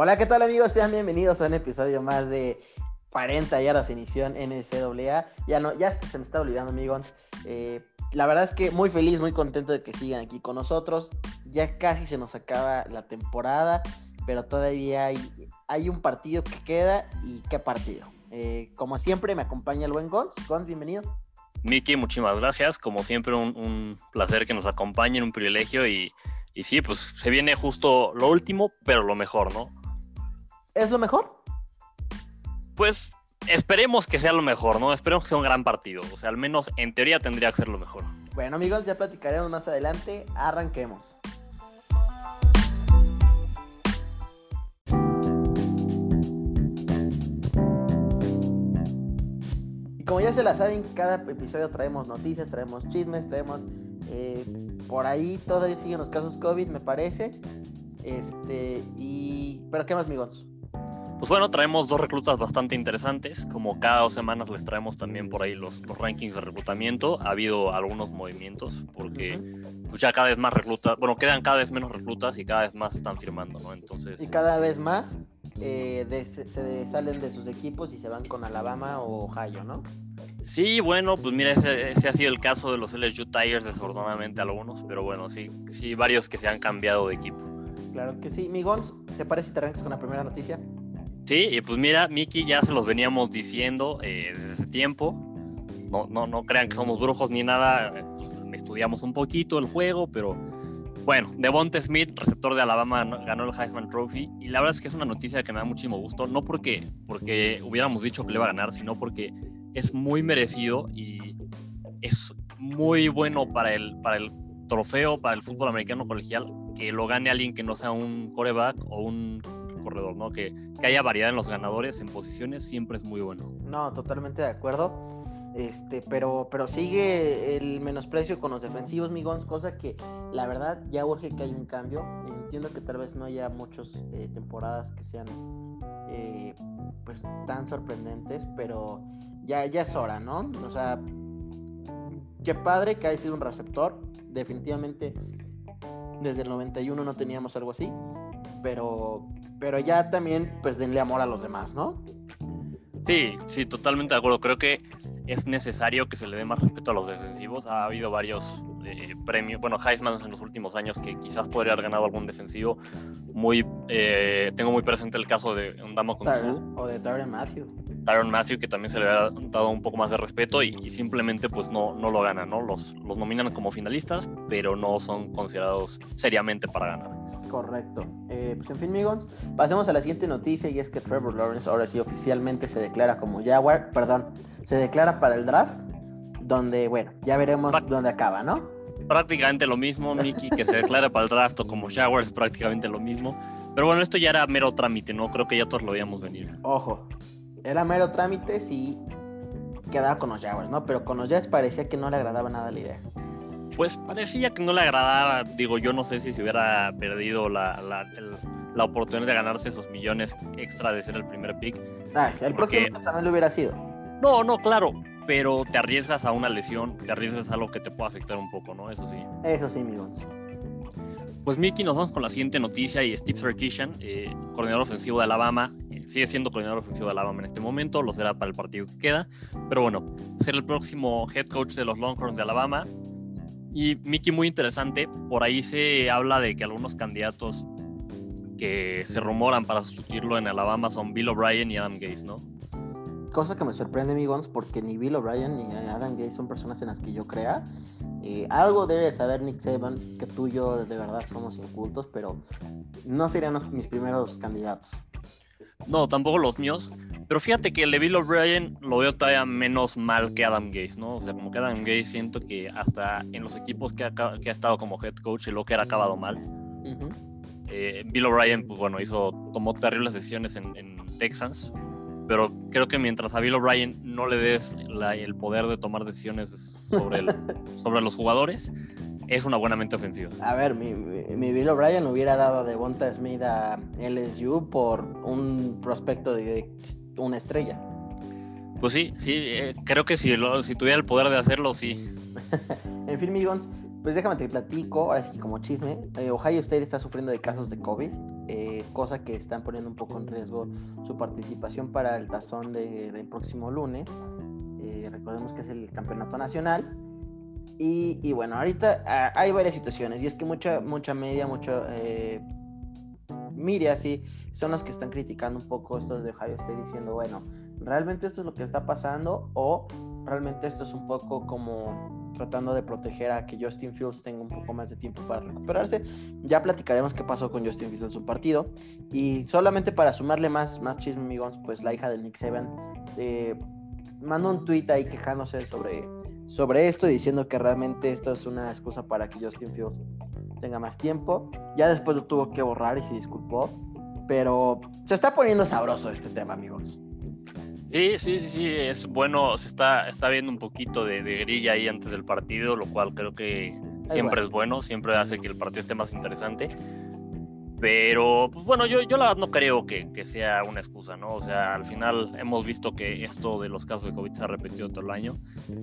Hola, ¿qué tal amigos? Sean bienvenidos a un episodio más de 40 yardas en emisión NCAA. Ya no, ya se me está olvidando, amigos. Eh, la verdad es que muy feliz, muy contento de que sigan aquí con nosotros. Ya casi se nos acaba la temporada, pero todavía hay, hay un partido que queda y qué partido. Eh, como siempre, me acompaña el buen Gons. Gons, bienvenido. Miki, muchísimas gracias. Como siempre, un, placer que nos acompañen, un privilegio y, y sí, pues se viene justo lo último, pero lo mejor, ¿no? ¿Es lo mejor? Pues esperemos que sea lo mejor, ¿no? Esperemos que sea un gran partido. O sea, al menos en teoría tendría que ser lo mejor. Bueno, amigos, ya platicaremos más adelante. Arranquemos. Y como ya se la saben, cada episodio traemos noticias, traemos chismes, traemos eh, por ahí todavía siguen los casos COVID, me parece. Este, y. ¿Pero qué más, amigos? Pues bueno, traemos dos reclutas bastante interesantes. Como cada dos semanas les traemos también por ahí los, los rankings de reclutamiento. Ha habido algunos movimientos porque pues ya cada vez más reclutas, bueno, quedan cada vez menos reclutas y cada vez más están firmando, ¿no? Entonces... Y cada vez más eh, se, salen de sus equipos y se van con Alabama o Ohio, ¿no? Sí, bueno, pues mira, ese, ese, ha sido el caso de los LSU Tigers, desafortunadamente algunos, pero bueno, sí, sí, varios que se han cambiado de equipo. Claro que sí. Migons, ¿te parece si te arrancas con la primera noticia? Sí, y pues mira, Miki, ya se los veníamos diciendo eh, desde ese tiempo. No, no, no crean que somos brujos ni nada. Estudiamos un poquito el juego, pero bueno, Devonte Smith, receptor de Alabama, ganó el Heisman Trophy. Y la verdad es que es una noticia que me da muchísimo gusto. No porque, porque hubiéramos dicho que le iba a ganar, sino porque es muy merecido y es muy bueno para el, para el trofeo, para el fútbol americano colegial, que lo gane alguien que no sea un coreback o un corredor, ¿no? Que, que haya variedad en los ganadores, en posiciones, siempre es muy bueno. No, totalmente de acuerdo. Este, pero, pero sigue el menosprecio con los defensivos, Migons, cosa que la verdad ya urge que haya un cambio. Entiendo que tal vez no haya muchas eh, temporadas que sean eh, pues tan sorprendentes, pero ya, ya es hora, ¿no? O sea, qué padre que haya sido un receptor. Definitivamente desde el 91 no teníamos algo así pero, pero ya también, pues denle amor a los demás, ¿no? Sí, sí, totalmente de acuerdo. Creo que es necesario que se le dé más respeto a los defensivos. Ha habido varios eh, premios, bueno, Heisman en los últimos años que quizás podría haber ganado algún defensivo. Muy, eh, tengo muy presente el caso de Undamo con O de Tyron Matthew. Tyron Matthew, que también se le ha dado un poco más de respeto y, simplemente pues no, no lo ganan, ¿no? Los, los nominan como finalistas, pero no son considerados seriamente para ganar. Correcto. Eh, pues en fin, amigos, pasemos a la siguiente noticia y es que Trevor Lawrence ahora sí oficialmente se declara como Jaguar, perdón, se declara para el draft, donde, bueno, ya veremos dónde acaba, ¿no? Prácticamente lo mismo, Mickey, que se declara para el draft o como Jaguars, prácticamente lo mismo. Pero bueno, esto ya era mero trámite, ¿no? Creo que ya todos lo veíamos venir. Ojo, era mero trámite si quedaba con los Jaguars, ¿no? Pero con los Jets parecía que no le agradaba nada la idea pues parecía que no le agradaba. Digo, yo no sé si se hubiera perdido la, la, oportunidad de ganarse esos millones extra de ser el primer pick. Ah, el próximo también lo hubiera sido. No, no, claro. Pero te arriesgas a una lesión, te arriesgas a algo que te pueda afectar un poco, ¿no? Eso sí. Eso sí, amigos. Pues Mickey, nos vamos con la siguiente noticia y Steve Sarkisian, eh, coordinador ofensivo de Alabama, eh, sigue siendo coordinador ofensivo de Alabama en este momento, lo será para el partido que queda, pero bueno, será el próximo head coach de los Longhorns de Alabama, y Mickey, muy interesante, por ahí se habla de que algunos candidatos que se rumoran para sustituirlo en Alabama son Bill O'Brien y Adam Gates, ¿no? Cosa que me sorprende, amigos, porque ni Bill O'Brien ni Adam Gates son personas en las que yo crea. Eh, algo debe saber Nick Saban, que tú y yo de verdad somos incultos, pero no serían mis primeros candidatos. No, tampoco los míos. Pero fíjate que el de Bill O'Brien lo veo todavía menos mal que Adam Gates, ¿no? O sea, como que Adam Gates siento que hasta en los equipos que ha, que ha estado como head coach, el que ha acabado mal. Eh, Bill O'Brien, pues bueno, hizo, tomó terribles decisiones en, Texans. Pero creo que mientras a Bill O'Brien no le des el poder de tomar decisiones sobre, sobre los jugadores, es una buena mente ofensiva. A ver, mi, mi, Bill O'Brien hubiera dado de Bonta Smith a LSU por un prospecto de una estrella. Pues sí, sí, eh, creo que si, si tuviera el poder de hacerlo, sí. en fin, Migons, pues déjame te platico, ahora sí como chisme. Eh, Ohio State está sufriendo de casos de COVID. eh, cosa que están poniendo un poco en riesgo su participación para el tazón de, del próximo lunes. Eh, recordemos que es el campeonato nacional. Y, bueno, ahorita ah, hay varias situaciones y es que mucha, mucha media, mucho... Eh, son los que están criticando un poco esto de Ohio State diciendo, bueno, ¿realmente esto es lo que está pasando? O realmente esto es un poco como tratando de proteger a que Justin Fields tenga un poco más de tiempo para recuperarse. Ya platicaremos qué pasó con Justin Fields en su partido. Y solamente para sumarle más, más chisme, amigos, pues la hija de Nick Saban eh, mandó un tweet ahí quejándose sobre, sobre esto, diciendo que realmente esto es una excusa para que Justin Fields tenga más tiempo. Ya después lo tuvo que borrar y se disculpó. Pero se está poniendo sabroso este tema, amigos. Sí, sí, sí, sí, es bueno, se está, está viendo un poquito de, grilla ahí antes del partido, lo cual creo que siempre es bueno, siempre hace que el partido esté más interesante. Pero, pues bueno, yo, yo la verdad no creo que, que, sea una excusa, ¿no? O sea, al final hemos visto que esto de los casos de COVID se ha repetido todo el año.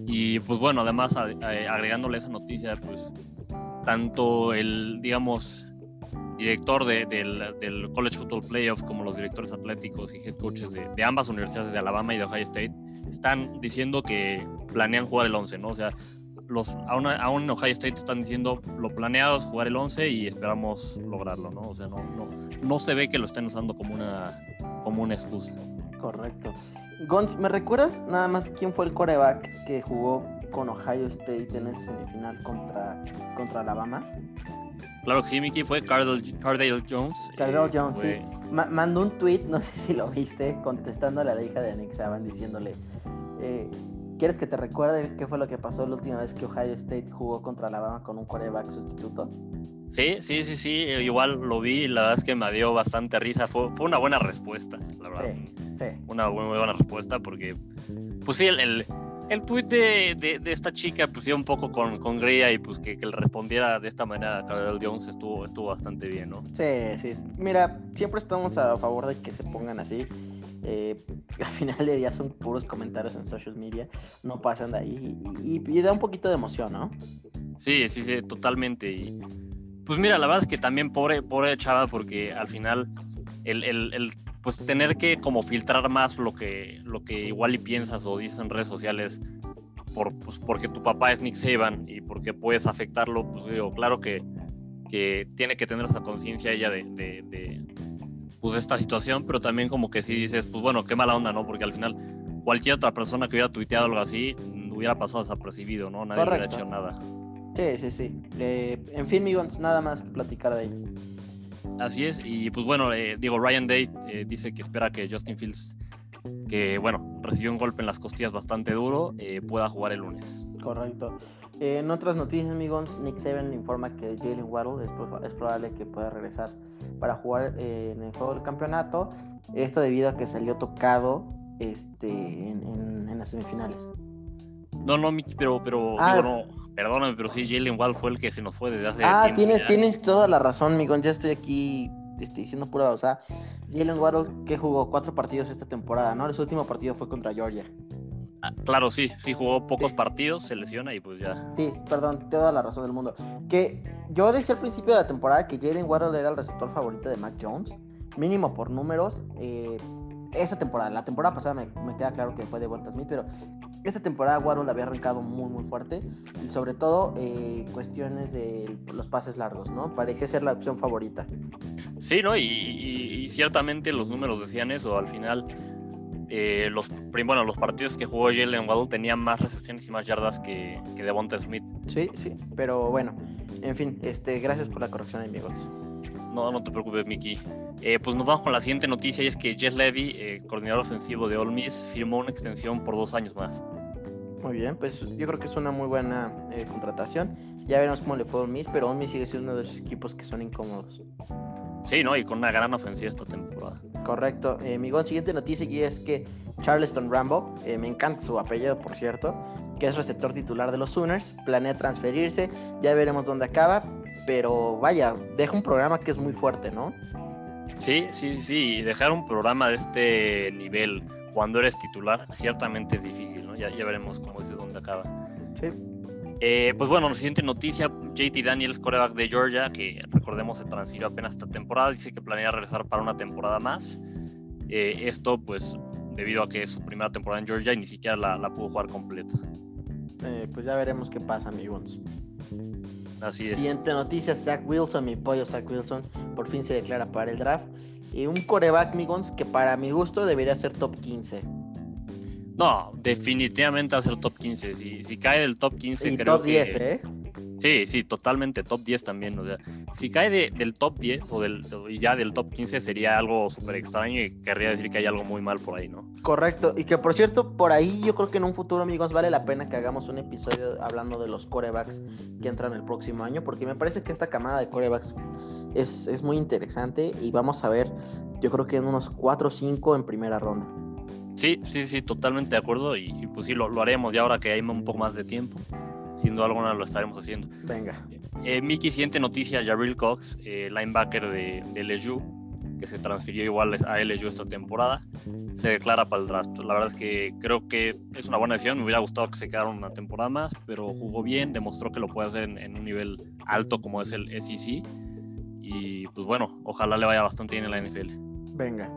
Y pues bueno, además agregándole esa noticia, pues tanto el, digamos, director del, del, College Football Playoff como los directores atléticos y head coaches de, ambas universidades de Alabama y de Ohio State están diciendo que planean jugar el 11, ¿no? O sea, los, aún, aún en Ohio State están diciendo lo planeado es jugar el 11 y esperamos lograrlo, ¿no? O sea, no, no, no se ve que lo estén usando como una, como una excusa. Correcto. Gonz, ¿me recuerdas nada más quién fue el coreback que jugó con Ohio State en esa semifinal contra, contra Alabama? Claro que sí, Mickey, fue Cardale, Jones. Cardale eh, Jones, sí. mandó un tweet, no sé si lo viste, contestándole a la hija de Nick Saban, diciéndole, eh, ¿quieres que te recuerde qué fue lo que pasó la última vez que Ohio State jugó contra Alabama con un quarterback sustituto? Sí, sí, sí, sí, igual lo vi y la verdad es que me dio bastante risa. Fue, fue una buena respuesta, la verdad. Sí, sí. Una muy, buena respuesta porque, pues sí, el el tuit de, de, esta chica pues un poco con, con y pues que, que, le respondiera de esta manera a Carol Jones estuvo, estuvo bastante bien, ¿no? Sí, sí. Mira, siempre estamos a favor de que se pongan así. Eh, al final de día son puros comentarios en social media, no pasan de ahí y, da un poquito de emoción, ¿no? Sí, sí, sí, totalmente. Pues mira, la verdad es que también pobre, pobre chava porque al final el, el pues tener que como filtrar más lo que, lo que igual y piensas o dices en redes sociales por, pues, porque tu papá es Nick Saban y porque puedes afectarlo, pues digo, claro que, que tiene que tener esa conciencia ella de, de, pues, esta situación, pero también como que si dices, pues bueno, qué mala onda, ¿no? Porque al final cualquier otra persona que hubiera tuiteado algo así hubiera pasado desapercibido, ¿no? Nadie hubiera hecho nada. Sí, sí, sí. Eh, en fin, amigos, nada más que platicar de ahí. Así es, y pues bueno, eh, digo, Ryan Day eh, dice que espera que Justin Fields, que bueno, recibió un golpe en las costillas bastante duro, eh, pueda jugar el lunes. Correcto. En otras noticias, amigos, Nick Saban informa que Jalen Waddle es, probable que pueda regresar para jugar en el juego del campeonato. Esto debido a que salió tocado este, en, las semifinales. No, no, pero, pero ah, no Perdóname, pero sí, Jalen Wall fue el que se nos fue desde hace Ah, tienes, tienes toda la razón, Miguel. Ya estoy aquí estoy diciendo pura. O sea, Jalen Waddle que jugó cuatro partidos esta temporada, ¿no? El último partido fue contra Georgia. Ah, claro, sí, sí jugó pocos partidos, se lesiona y pues ya. Sí, perdón, toda la razón del mundo. Que yo decía al principio de la temporada que Jalen Waddle era el receptor favorito de Mac Jones, mínimo por números. Eh, esta temporada, la temporada pasada me, me, queda claro que fue de Bonta Smith, pero esta temporada Waddle había arrancado muy muy fuerte y sobre todo eh, cuestiones de los pases largos, ¿no? Parecía ser la opción favorita. Sí, ¿no? Y, ciertamente los números decían eso. Al final, eh, los, bueno, los partidos que jugó Jalen Waddle tenían más recepciones y más yardas que, que Devonta Smith. Sí, sí, pero bueno, en fin, este, gracias por la corrección, amigos. No, no te preocupes, Miki. Eh, pues nos vamos con la siguiente noticia y es que Jess Levy, coordinador ofensivo de Ole Miss, firmó una extensión por dos años más. Muy bien, pues yo creo que es una muy buena eh, contratación. Ya veremos cómo le fue a Ole Miss, pero Ole Miss sigue siendo uno de esos equipos que son incómodos. Sí, ¿no? Y con una gran ofensiva esta temporada. Correcto. Eh, mi siguiente noticia aquí es que Charleston Rambo, eh, me encanta su apellido, por cierto, que es receptor titular de los Sooners, planea transferirse. Ya veremos dónde acaba, pero vaya, deja un programa que es muy fuerte, ¿no? Sí, sí, sí. Dejar un programa de este nivel cuando eres titular ciertamente es difícil. Ya, veremos cómo es de dónde acaba. Sí. Eh, pues bueno, la siguiente noticia, JT Daniels, coreback de Georgia, que recordemos se transfirió apenas esta temporada, dice que planea regresar para una temporada más. Eh, esto pues debido a que es su primera temporada en Georgia y ni siquiera la, la pudo jugar completa. Eh, pues ya veremos qué pasa, amigos. Así es. Siguiente noticia, Zach Wilson, mi pollo Zach Wilson, por fin se declara para el draft. Y un coreback, amigos, que para mi gusto debería ser top 15. No, definitivamente va a ser top 15. Si, si cae del top 15, Y creo top que- 10, ¿eh? Sí, sí, totalmente, top 10 también. O sea, si cae de- del top 10 o del, ya del top 15 sería algo súper extraño y querría decir que hay algo muy mal por ahí, ¿no? Correcto. Y que por cierto, por ahí yo creo que en un futuro, amigos, vale la pena que hagamos un episodio hablando de los corebacks que entran el próximo año, porque me parece que esta camada de corebacks es, es muy interesante y vamos a ver, yo creo que en unos 4 o 5 en primera ronda. Sí, sí, sí, totalmente de acuerdo y, y pues sí, lo, lo haremos ya ahora que hay un poco más de tiempo. Sin duda alguna lo estaremos haciendo. Venga. Eh, Mickey, siguiente noticia, Jabril Cox, eh, linebacker de, de LSU, que se transfirió igual a LSU esta temporada, se declara para el draft. La verdad es que creo que es una buena decisión, me hubiera gustado que se quedara una temporada más, pero jugó bien, demostró que lo puede hacer en, en un nivel alto como es el SEC. Y pues bueno, ojalá le vaya bastante bien en la NFL. Venga.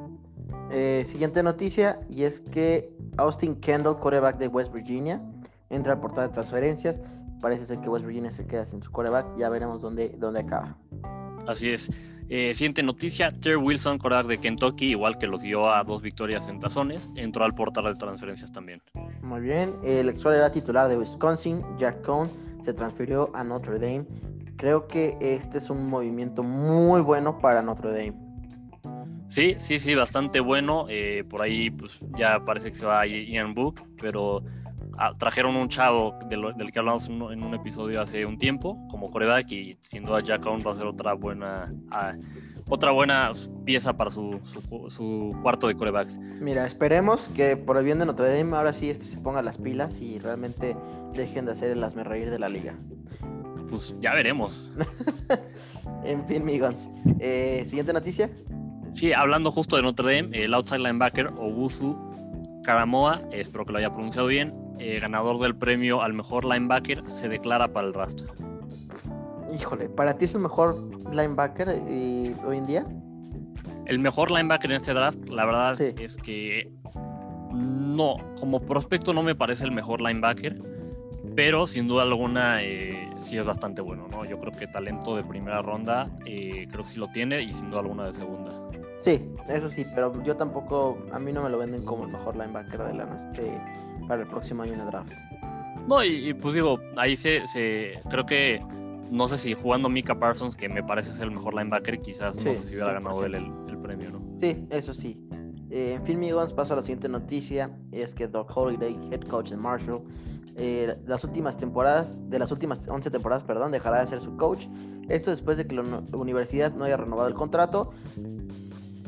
Eh, siguiente noticia, y es que Austin Kendall, coreback de West Virginia, entra al portal de transferencias. Parece ser que West Virginia se queda sin su coreback. Ya veremos dónde, dónde acaba. Así es. Eh, siguiente noticia, Terry Wilson, coreback de Kentucky, igual que los dio a dos victorias en tazones, entró al portal de transferencias también. Muy bien. El ex coreback titular de Wisconsin, Jack Cohn, se transfirió a Notre Dame. Creo que este es un movimiento muy bueno para Notre Dame. Sí, sí, sí, bastante bueno. Eh, por ahí pues, ya parece que se va Ian Book, pero ah, trajeron un chavo de lo- del que hablamos en un, en un episodio hace un tiempo, como coreback, y sin duda Jack Cohn va a ser otra buena, ah, otra buena pieza para su, su, su cuarto de corebacks. Mira, esperemos que por el bien de Notre Dame ahora sí este se ponga las pilas y realmente dejen de hacer el hazme reír de la liga. Pues ya veremos. En fin, migons. Eh, siguiente noticia. Sí, hablando justo de Notre Dame, el outside linebacker Obusu Karamoa, espero que lo haya pronunciado bien, eh, ganador del premio al mejor linebacker, se declara para el draft. Híjole, ¿para ti es el mejor linebacker eh, hoy en día? El mejor linebacker en este draft, la verdad Sí. es que no, como prospecto no me parece el mejor linebacker, pero sin duda alguna eh, sí es bastante bueno, ¿no? Yo creo que talento de primera ronda, eh, creo que sí lo tiene y sin duda alguna de segunda. Sí, eso sí, pero yo tampoco, a mí no me lo venden como el mejor linebacker de la de- para el próximo año en el draft. No, y, y, pues digo, ahí se, se, creo que, no sé si jugando Mika Parsons, que me parece ser el mejor linebacker, quizás Sí, no sé si hubiera ganado 100%. él el, el premio, ¿no? Sí, eso sí. Eh, en fin, amigos, paso a la siguiente noticia. Es que Doc Holiday, head coach de Marshall, eh, las últimas temporadas, de las últimas 11 temporadas, perdón, dejará de ser su coach. Esto después de que la universidad no haya renovado el contrato.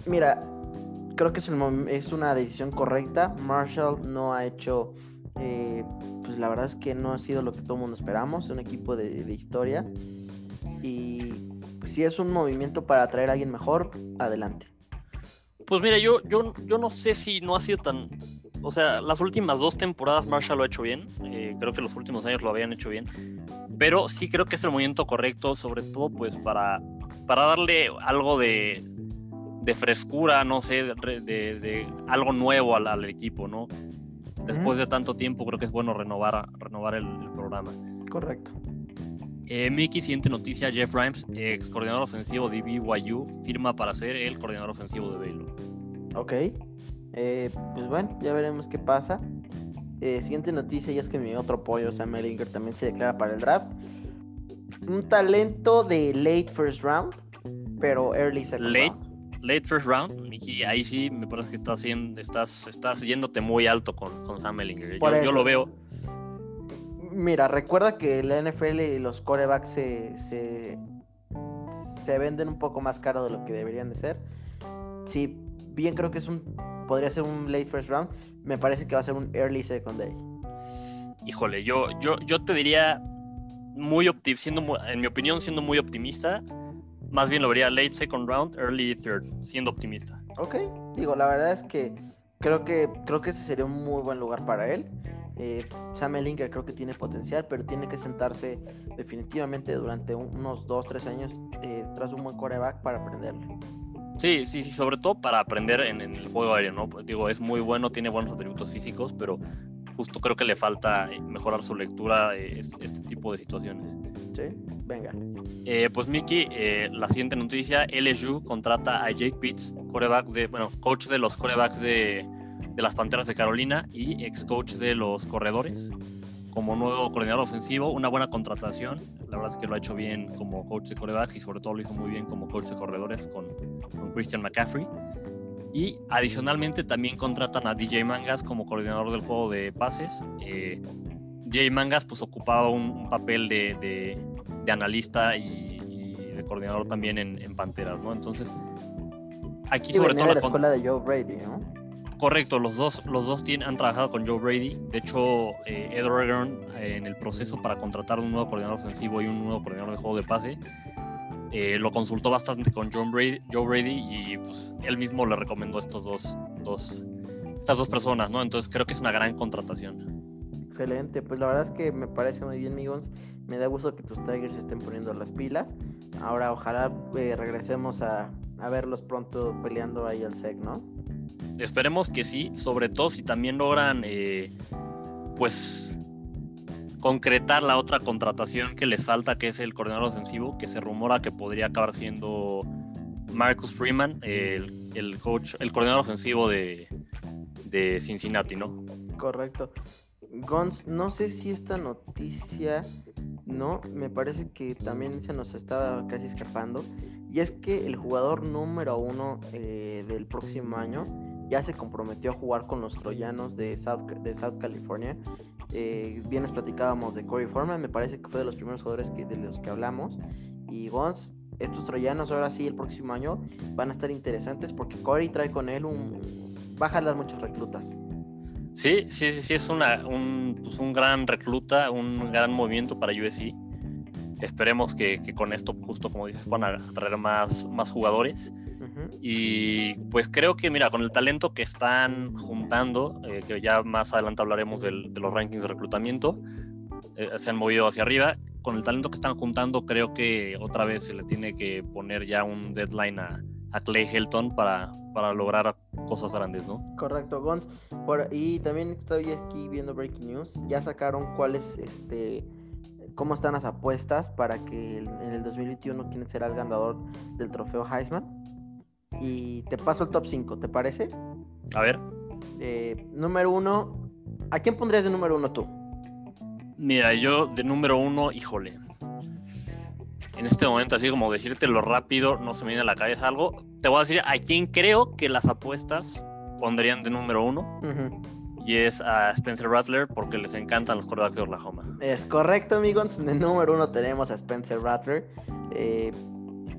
Mira, creo que es, es una decisión correcta. Marshall no ha hecho, eh, pues la verdad es que no ha sido lo que todo el mundo esperamos, un equipo de, historia. Y si es un movimiento para atraer a alguien mejor, adelante. Pues mira, yo, yo, yo no sé si no ha sido tan. O sea, las últimas dos temporadas Marshall lo ha hecho bien. eh, creo que los últimos años lo habían hecho bien. Pero sí creo que es el movimiento correcto, sobre todo pues para, para darle algo de, de frescura, no sé, de, de- de algo nuevo al, al equipo, ¿no? Después de tanto tiempo creo que es bueno renovar, renovar el, el programa. Correcto. Eh, Mickey, siguiente noticia, Jeff Rimes, ex coordinador ofensivo de BYU, firma para ser el coordinador ofensivo de Baylor. Ok. Eh, pues bueno, ya veremos qué pasa. Eh, siguiente noticia, y es que mi otro pollo, Sam Ellinger, también se declara para el draft. Un talento de late first round, pero early second Late. round. Late first round, Mickey, ahí sí me parece que estás, estás, estás yéndote muy alto con, con Sam Ellinger. Por Yo, lo veo. Mira, recuerda que la NFL y los corebacks se, se, se venden un poco más caro de lo que deberían de ser. Si bien creo que es un podría ser un late first round, me parece que va a ser un early second day. Híjole, yo, yo, yo te diría muy siendo en mi opinión, siendo muy optimista, más bien lo vería late second round, early third, siendo optimista. Ok, digo, la verdad es que creo que creo que ese sería un muy buen lugar para él. Eh, Sam Ellinger creo que tiene potencial, pero tiene que sentarse definitivamente durante unos 2, 3 años eh, tras un buen coreback para aprenderle. Sí, sí, sí, sobre todo para aprender en, en, el juego aéreo, ¿no? Digo, es muy bueno, tiene buenos atributos físicos, pero justo creo que le falta eh, mejorar su lectura este tipo de situaciones. Sí, venga. Eh, pues Miki, eh, la siguiente noticia, LSU contrata a Jake Pitts, coreback de, bueno, coach de los corebacks de, de las Panteras de Carolina y ex coach de los corredores como nuevo coordinador ofensivo, una buena contratación. La verdad es que lo ha hecho bien como coach de corebacks y sobre todo lo hizo muy bien como coach de corredores con, con Christian McCaffrey. Y adicionalmente también contratan a DJ Mangas como coordinador del juego de pases. Eh, DJ Mangas pues ocupaba un, papel de, de, analista y, de coordinador también en, en, Panteras, ¿no? Entonces, aquí sobre todo... la, la escuela de Joe Brady, ¿no? Correcto, los dos, los dos tienen, han trabajado con Joe Brady. De hecho, eh, Ed Oregon, eh, en el proceso para contratar un nuevo coordinador ofensivo y un nuevo coordinador de juego de pase, eh, lo consultó bastante con John Brady, Joe Brady y pues, él mismo le recomendó estos dos, dos, estas dos personas, ¿no? Entonces creo que es una gran contratación. Excelente, pues la verdad es que me parece muy bien, Migons. Me da gusto que tus Tigers estén poniendo las pilas. Ahora ojalá eh, regresemos a, a, verlos pronto peleando ahí al SEC, ¿no? Esperemos que sí, sobre todo si también logran, eh, pues concretar la otra contratación que les falta, que es el coordinador ofensivo, que se rumora que podría acabar siendo Marcus Freeman, el, coach, el coordinador ofensivo de, de Cincinnati, ¿no? Correcto. Gons, no sé si esta noticia, no, me parece que también se nos está casi escapando. Y es que el jugador número uno eh, del próximo año ya se comprometió a jugar con los troyanos de South, de South California eh, platicábamos de Corey Foreman, me parece que fue de los primeros jugadores que, de los que hablamos. Y Gons, estos troyanos ahora sí el próximo año van a estar interesantes porque Corey trae con él un... va a jalar muchos reclutas. Sí, sí, sí, sí, es una, un, pues un gran recluta, un gran movimiento para USC. Esperemos que, que, con esto, justo como dices, van a traer más, más jugadores. Y pues creo que, mira, con el talento que están juntando, eh, que ya más adelante hablaremos de los rankings de reclutamiento, eh, se han movido hacia arriba. Con el talento que están juntando, creo que otra vez se le tiene que poner ya un deadline a, Clay Helton para, para lograr cosas grandes, ¿no? Correcto, Gons. y también estoy aquí viendo Breaking News. Ya sacaron cuáles, este, cómo están las apuestas para que en el 2021 quién será el ganador del trofeo Heisman y te paso el top 5, ¿te parece? A ver. Eh, número uno, ¿a quién pondrías de número uno tú? Mira, yo de número uno, híjole. En este momento, así como decirte lo rápido, no se me viene a la cabeza algo. Te voy a decir a quién creo que las apuestas pondrían de número uno. Y es a Spencer Rattler porque les encantan los quarterbacks de Oklahoma. Es correcto, amigos. De número uno tenemos a Spencer Rattler. Eh,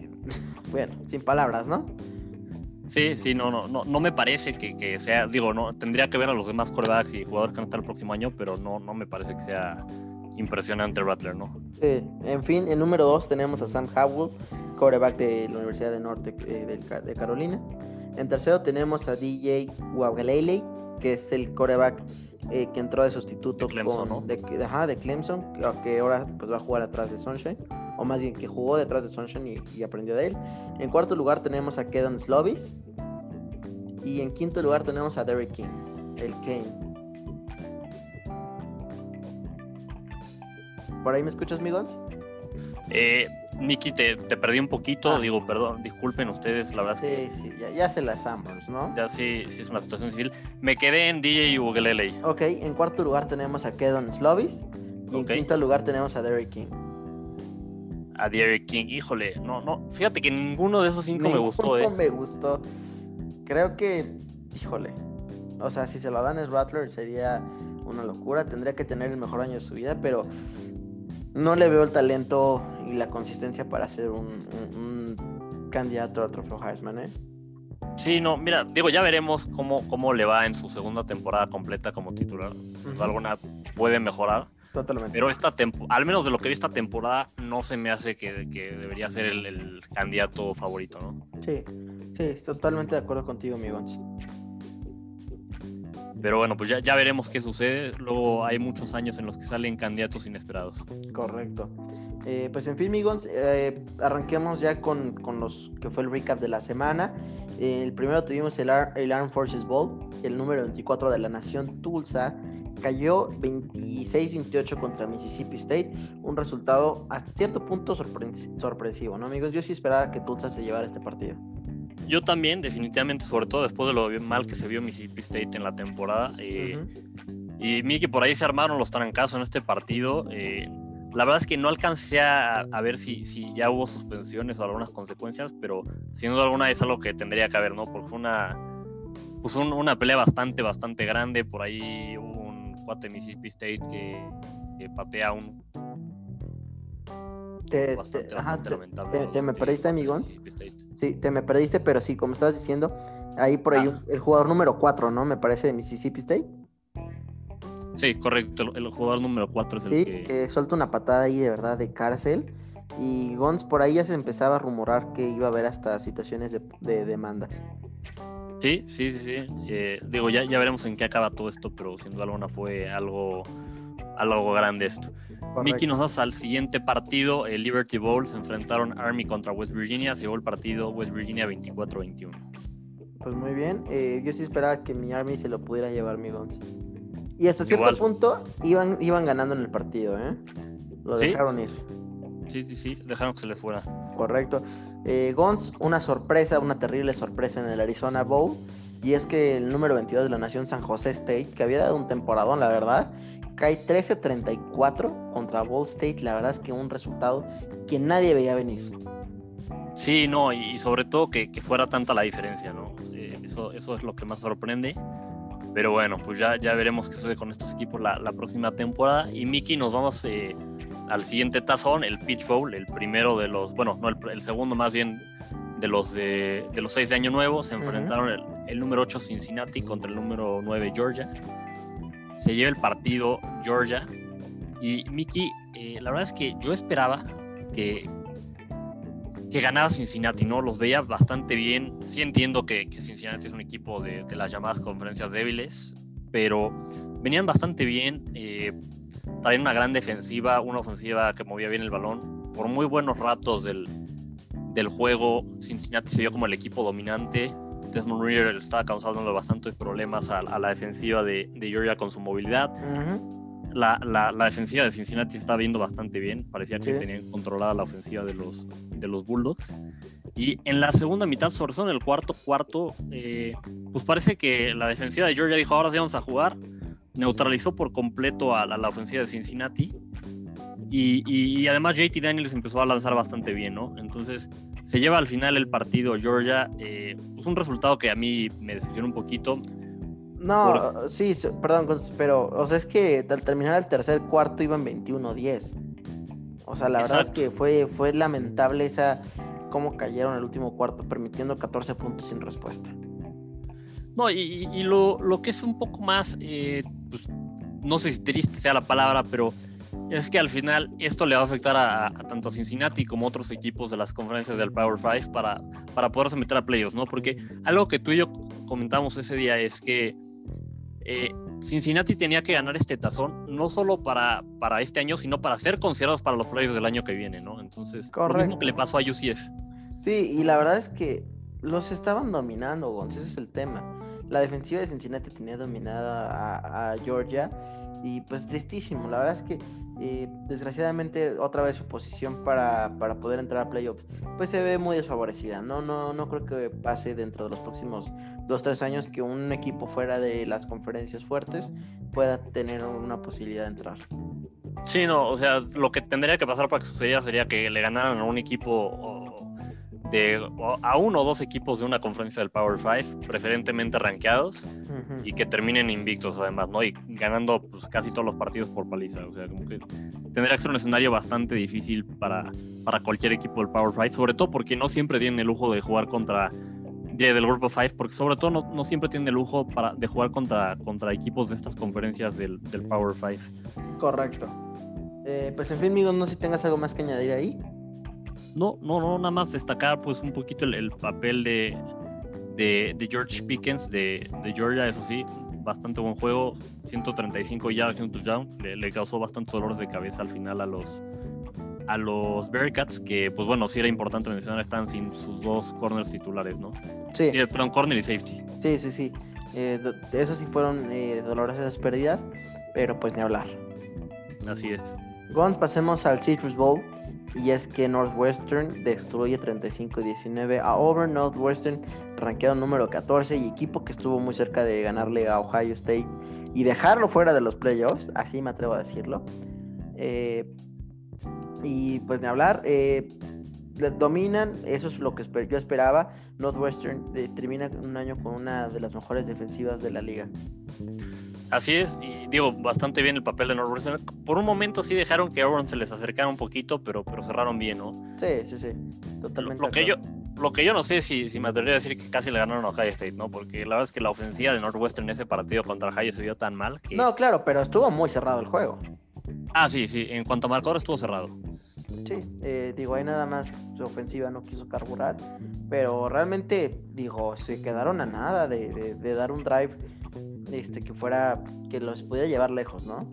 bueno, sin palabras, ¿no? Sí, sí, no, no, no, no me parece que, sea, digo, no, tendría que ver a los demás quarterbacks y jugadores que van a el próximo año, pero no, no me parece que sea impresionante Rattler, ¿no? en fin, en número dos tenemos a Sam Howell, quarterback de la Universidad de Norte eh, de, Carolina. En tercero tenemos a DJ Wagalele, que es el quarterback eh, que entró de sustituto de Clemson, ¿no? de, de, Clemson, que ahora pues va a jugar atrás de Sunshine o más bien que jugó detrás de Sunshine y, aprendió de él. En cuarto lugar tenemos a Kedon Slovis. Y en quinto lugar tenemos a Derek King, el Kane. ¿Por ahí me escuchas, Migons? Eh, Nicky, te, perdí un poquito, ah. digo, perdón, disculpen ustedes, la verdad. Sí, sí, ya, ya se las Ambrose, ¿no? Ya sí, sí es una situación civil. Me quedé en DJ Ugelele. Ok, en cuarto lugar tenemos a Kedon Slovis. Y en quinto lugar tenemos a Derek King a Derek King. Híjole, no, no. Fíjate que ninguno de esos cinco me gustó, ¿eh? me gustó. Creo que, híjole. O sea, si se lo dan es Rattler sería una locura. Tendría que tener el mejor año de su vida, pero no le veo el talento y la consistencia para ser un, candidato a trofeo Heisman, ¿eh? Sí, no, mira, digo, ya veremos cómo, cómo le va en su segunda temporada completa como titular. Alguna puede mejorar Totalmente. Pero esta al menos de lo que vi esta temporada, no se me hace que, debería ser el, candidato favorito, ¿no? Sí, sí, totalmente de acuerdo contigo, amigos. Pero bueno, pues ya, ya veremos qué sucede. Luego hay muchos años en los que salen candidatos inesperados. Correcto. Eh, pues en fin, Migons, eh, arranquemos ya con, con, los que fue el recap de la semana. Eh, el primero tuvimos el, el Armed Forces Bowl, el número 24 de la nación Tulsa. Cayó 26-28 contra Mississippi State, un resultado hasta cierto punto sorpresivo, ¿no, amigos? Yo sí esperaba que Tulsa se llevara este partido. Yo también, definitivamente, sobre todo después de lo mal que se vio Mississippi State en la temporada. Y Miki, por ahí se armaron los trancazos en este partido. Eh, la verdad es que no alcancé a, ver si, si, ya hubo suspensiones o algunas consecuencias, pero sin duda alguna es algo que tendría que haber, ¿no? Porque fue una, pues una pelea bastante, bastante grande. Por ahí hubo un cuate de Mississippi State que, patea un. Te, bastante, bastante lamentable. Te, me perdiste, amigón. Sí, te me perdiste, pero sí, como estabas diciendo, ahí por ahí ah. el jugador número 4, ¿no? Me parece de Mississippi State. Sí, correcto, el, jugador número 4 es el sí, que... suelta una patada ahí de verdad de cárcel. Y Gons por ahí ya se empezaba a rumorar que iba a haber hasta situaciones de, demandas. Sí, sí, sí, sí. Eh, digo, ya, ya veremos en qué acaba todo esto, pero sin duda alguna fue algo, algo grande esto. Mickey nos das al siguiente partido, el Liberty Bowl, se enfrentaron Army contra West Virginia, se llevó el partido West Virginia 24-21. Pues muy bien, eh, yo sí esperaba que mi Army se lo pudiera llevar mi Gons. Y hasta cierto punto iban, iban ganando en el partido, ¿eh? Lo dejaron ir. Sí, sí, sí, dejaron que se les fuera. Correcto. Eh, Gons, una sorpresa, una terrible sorpresa en el Arizona Bowl. Y es que el número 22 de la nación, San José State, que había dado un temporadón, la verdad, cae 13-34 contra Ball State. La verdad es que un resultado que nadie veía venir. Sí, no, y sobre todo que, fuera tanta la diferencia, ¿no? Eh, eso, eso es lo que más sorprende. Pero bueno, pues ya, ya veremos qué sucede con estos equipos la, próxima temporada. Y Miki, nos vamos eh, al siguiente tazón, el Pitch Bowl, el primero de los, bueno, no, el, segundo más bien de los de, los seis de Año Nuevo. Se enfrentaron el, número 8 Cincinnati contra el número 9 Georgia. Se lleva el partido Georgia. Y Miki, eh, la verdad es que yo esperaba que, que ganara Cincinnati, ¿no? Los veía bastante bien. Sí entiendo que, Cincinnati es un equipo de, las llamadas conferencias débiles, pero venían bastante bien. Eh, traían una gran defensiva, una ofensiva que movía bien el balón. Por muy buenos ratos del, del juego, Cincinnati se vio como el equipo dominante. Desmond Reader estaba causando bastantes problemas a, la defensiva de, Georgia con su movilidad la, la, defensiva de Cincinnati está viendo bastante bien. Parecía que tenían controlada la ofensiva de los, de los Bulldogs. Y en la segunda mitad, sobre todo en el cuarto cuarto, eh, pues parece que la defensiva de Georgia dijo, ahora sí vamos a jugar. Neutralizó por completo a la, ofensiva de Cincinnati. Y, y, además JT Daniels empezó a lanzar bastante bien, ¿no? Entonces se lleva al final el partido Georgia. Eh, pues un resultado que a mí me decepcionó un poquito no, sí, perdón, pero, o sea, es que al terminar el tercer cuarto iban 21-10. O sea, la verdad es que fue, fue lamentable esa cómo cayeron el último cuarto, permitiendo 14 puntos sin respuesta. No, y, lo, que es un poco más, eh, pues, no sé si triste sea la palabra, pero es que al final esto le va a afectar a, tanto a Cincinnati como a otros equipos de las conferencias del Power 5 para, para poderse meter a playoffs, ¿no? Porque algo que tú y yo comentamos ese día es que eh, Cincinnati tenía que ganar este tazón, no solo para, para este año, sino para ser considerados para los playoffs del año que viene, ¿no? Entonces, lo mismo que le pasó a UCF. Sí, y la verdad es que los estaban dominando, Gonz, ese es el tema. La defensiva de Cincinnati tenía dominada a Georgia y pues tristísimo, la verdad es que eh, desgraciadamente otra vez su posición para, para, poder entrar a playoffs pues se ve muy desfavorecida. No, no, no creo que pase dentro de los próximos dos, tres años que un equipo fuera de las conferencias fuertes pueda tener una posibilidad de entrar. Sí, no, o sea, lo que tendría que pasar para que sucediera sería que le ganaran a un equipo de a uno o dos equipos de una conferencia del Power 5, preferentemente rankeados, y que terminen invictos además, ¿no? Y ganando pues, casi todos los partidos por paliza. O sea, como que tendría que ser un escenario bastante difícil para, para cualquier equipo del Power 5, sobre todo porque no siempre tienen el lujo de jugar contra del grupo 5, porque sobre todo no, no, siempre tienen el lujo para, de jugar contra, contra equipos de estas conferencias del, del Power 5. Correcto. Eh, pues en fin, amigo, no sé si tengas algo más que añadir ahí. No, no, no, nada más destacar pues un poquito el, papel de, de, George Pickens de, Georgia, eso sí, bastante buen juego, 135 yardas y un touchdown. Le, le, causó bastante dolores de cabeza al final a los, a los Bearcats, que pues bueno, sí era importante mencionar, están sin sus dos corners titulares, ¿no? Sí. Eh, perdón, corner y safety. Sí, sí, sí. Eh, esos sí fueron eh, dolorosas pérdidas, pero pues ni hablar. Así es. Gons, pasemos al Citrus Bowl. Y es que Northwestern destruye 35-19 a Over Northwestern, rankeado número 14 y equipo que estuvo muy cerca de ganarle a Ohio State y dejarlo fuera de los playoffs, así me atrevo a decirlo. Eh, y pues ni hablar, eh, dominan, eso es lo que yo esperaba. Northwestern eh, termina un año con una de las mejores defensivas de la liga. Así es, y digo, bastante bien el papel de Northwestern. Por un momento sí dejaron que Auburn se les acercara un poquito, pero, pero cerraron bien, ¿no? Sí, sí, sí, totalmente. Lo, que, yo, lo que yo no sé si, si me atrevería a decir que casi le ganaron a Ohio State, ¿no? Porque la verdad es que la ofensiva de Northwestern en ese partido contra Ohio se vio tan mal que... No, claro, pero estuvo muy cerrado el juego. Ah, sí, sí, en cuanto a marcador estuvo cerrado. Sí, eh, digo, ahí nada más su ofensiva no quiso carburar, pero realmente, digo, se quedaron a nada de, de dar un drive este, que fuera, que los pudiera llevar lejos, ¿no?